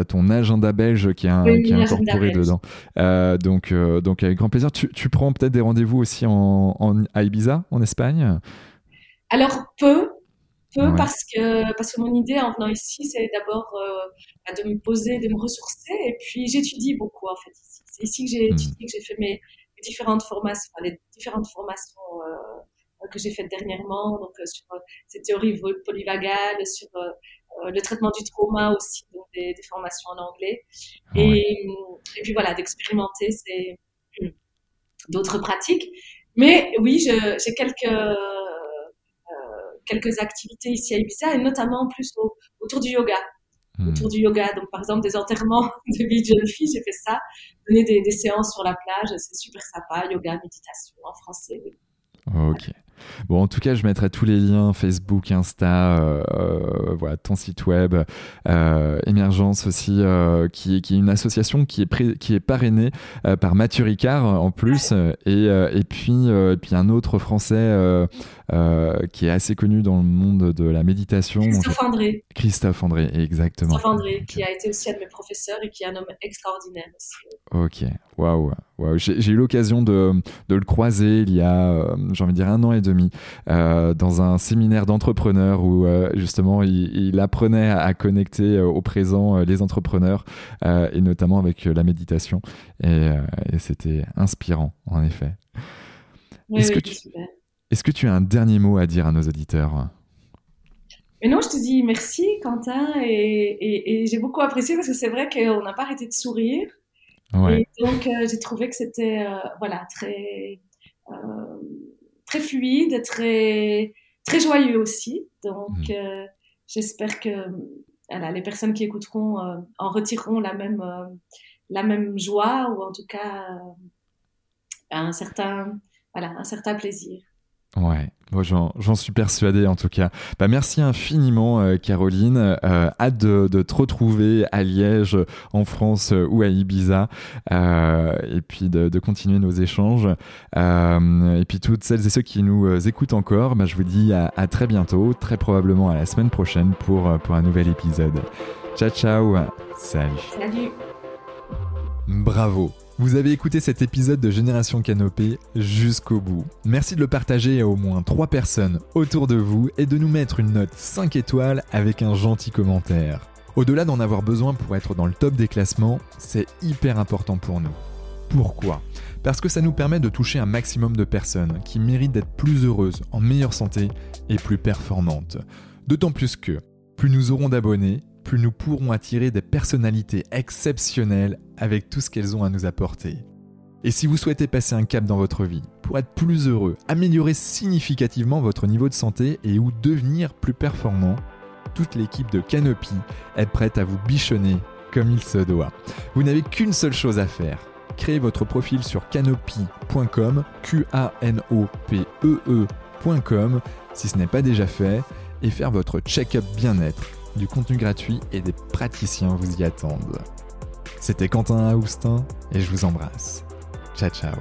as, ton agenda belge qui est, qui est incorporé dedans. Euh, donc, donc, avec grand plaisir. Tu, tu prends peut-être des rendez-vous aussi en, en, à Ibiza, en Espagne? Alors, peu, peu parce que parce que mon idée en venant ici, c'est d'abord euh, bah, de me poser, de me ressourcer, et puis j'étudie beaucoup en fait ici. C'est ici que j'ai hmm. étudié, que j'ai fait mes, différentes formations, les différentes formations euh, que j'ai faites dernièrement, donc euh, sur ces théories polyvagales, sur le traitement du trauma aussi, donc des, des formations en anglais, et, et puis voilà, d'expérimenter ces d'autres pratiques. Mais oui, j'ai quelques quelques activités ici à Ibiza et notamment plus autour du yoga. Hmm. Autour du yoga, donc par exemple des enterrements de vie de jeunes filles, j'ai fait ça, donner des, des, séances sur la plage, c'est super sympa, yoga, méditation en français. Ok. Bon, en tout cas, je mettrai tous les liens Facebook, Insta, euh, euh, voilà, ton site web, euh, Émergence aussi, qui, qui, est une association qui est, qui est parrainée par Mathieu Ricard en plus, et, et, puis, et puis un autre français qui est assez connu dans le monde de la méditation. Christophe André. Christophe André, exactement. Christophe André, qui a été aussi un de mes professeurs et qui est un homme extraordinaire aussi. Ok, waouh. J'ai eu l'occasion de, de, le croiser il y a, j'ai envie de dire, un an et demi, euh, dans un séminaire d'entrepreneurs où euh, justement il, apprenait à, connecter euh, au présent les entrepreneurs et notamment avec la méditation. Et, c'était inspirant, en effet. Est-ce que, tu, est que tu as un dernier mot à dire à nos auditeurs? Non, je te dis merci, Quentin, et, j'ai beaucoup apprécié parce que c'est vrai qu'on n'a pas arrêté de sourire. Et donc, j'ai trouvé que c'était voilà, très, très fluide, très, très joyeux aussi. Donc, mm. euh, j'espère que voilà, les personnes qui écouteront euh, en retireront la même, euh, la même joie ou en tout cas un, certain, voilà, un certain plaisir. Ouais, moi j'en suis persuadé en tout cas. Bah, merci infiniment euh, Caroline. Euh, hâte de, de, te retrouver à Liège, en France euh, ou à Ibiza. et puis de, de, continuer nos échanges. et puis toutes celles et ceux qui nous écoutent encore, bah, je vous dis à, à, très bientôt, très probablement à la semaine prochaine pour, pour un nouvel épisode. Ciao ciao. Salut. Salut. Bravo. Vous avez écouté cet épisode de Génération Canopée jusqu'au bout. Merci de le partager à au moins 3 personnes autour de vous et de nous mettre une note 5 étoiles avec un gentil commentaire. Au-delà d'en avoir besoin pour être dans le top des classements, c'est hyper important pour nous. Pourquoi? Parce que ça nous permet de toucher un maximum de personnes qui méritent d'être plus heureuses, en meilleure santé et plus performantes. D'autant plus que, plus nous aurons d'abonnés, plus nous pourrons attirer des personnalités exceptionnelles avec tout ce qu'elles ont à nous apporter. Et si vous souhaitez passer un cap dans votre vie, pour être plus heureux, améliorer significativement votre niveau de santé et ou devenir plus performant, toute l'équipe de Canopy est prête à vous bichonner comme il se doit. Vous n'avez qu'une seule chose à faire. Créez votre profil sur canopy.com, Q A N O P E E.com si ce n'est pas déjà fait et faire votre check-up bien-être du contenu gratuit et des praticiens vous y attendent. C'était Quentin Aoustin et je vous embrasse. Ciao ciao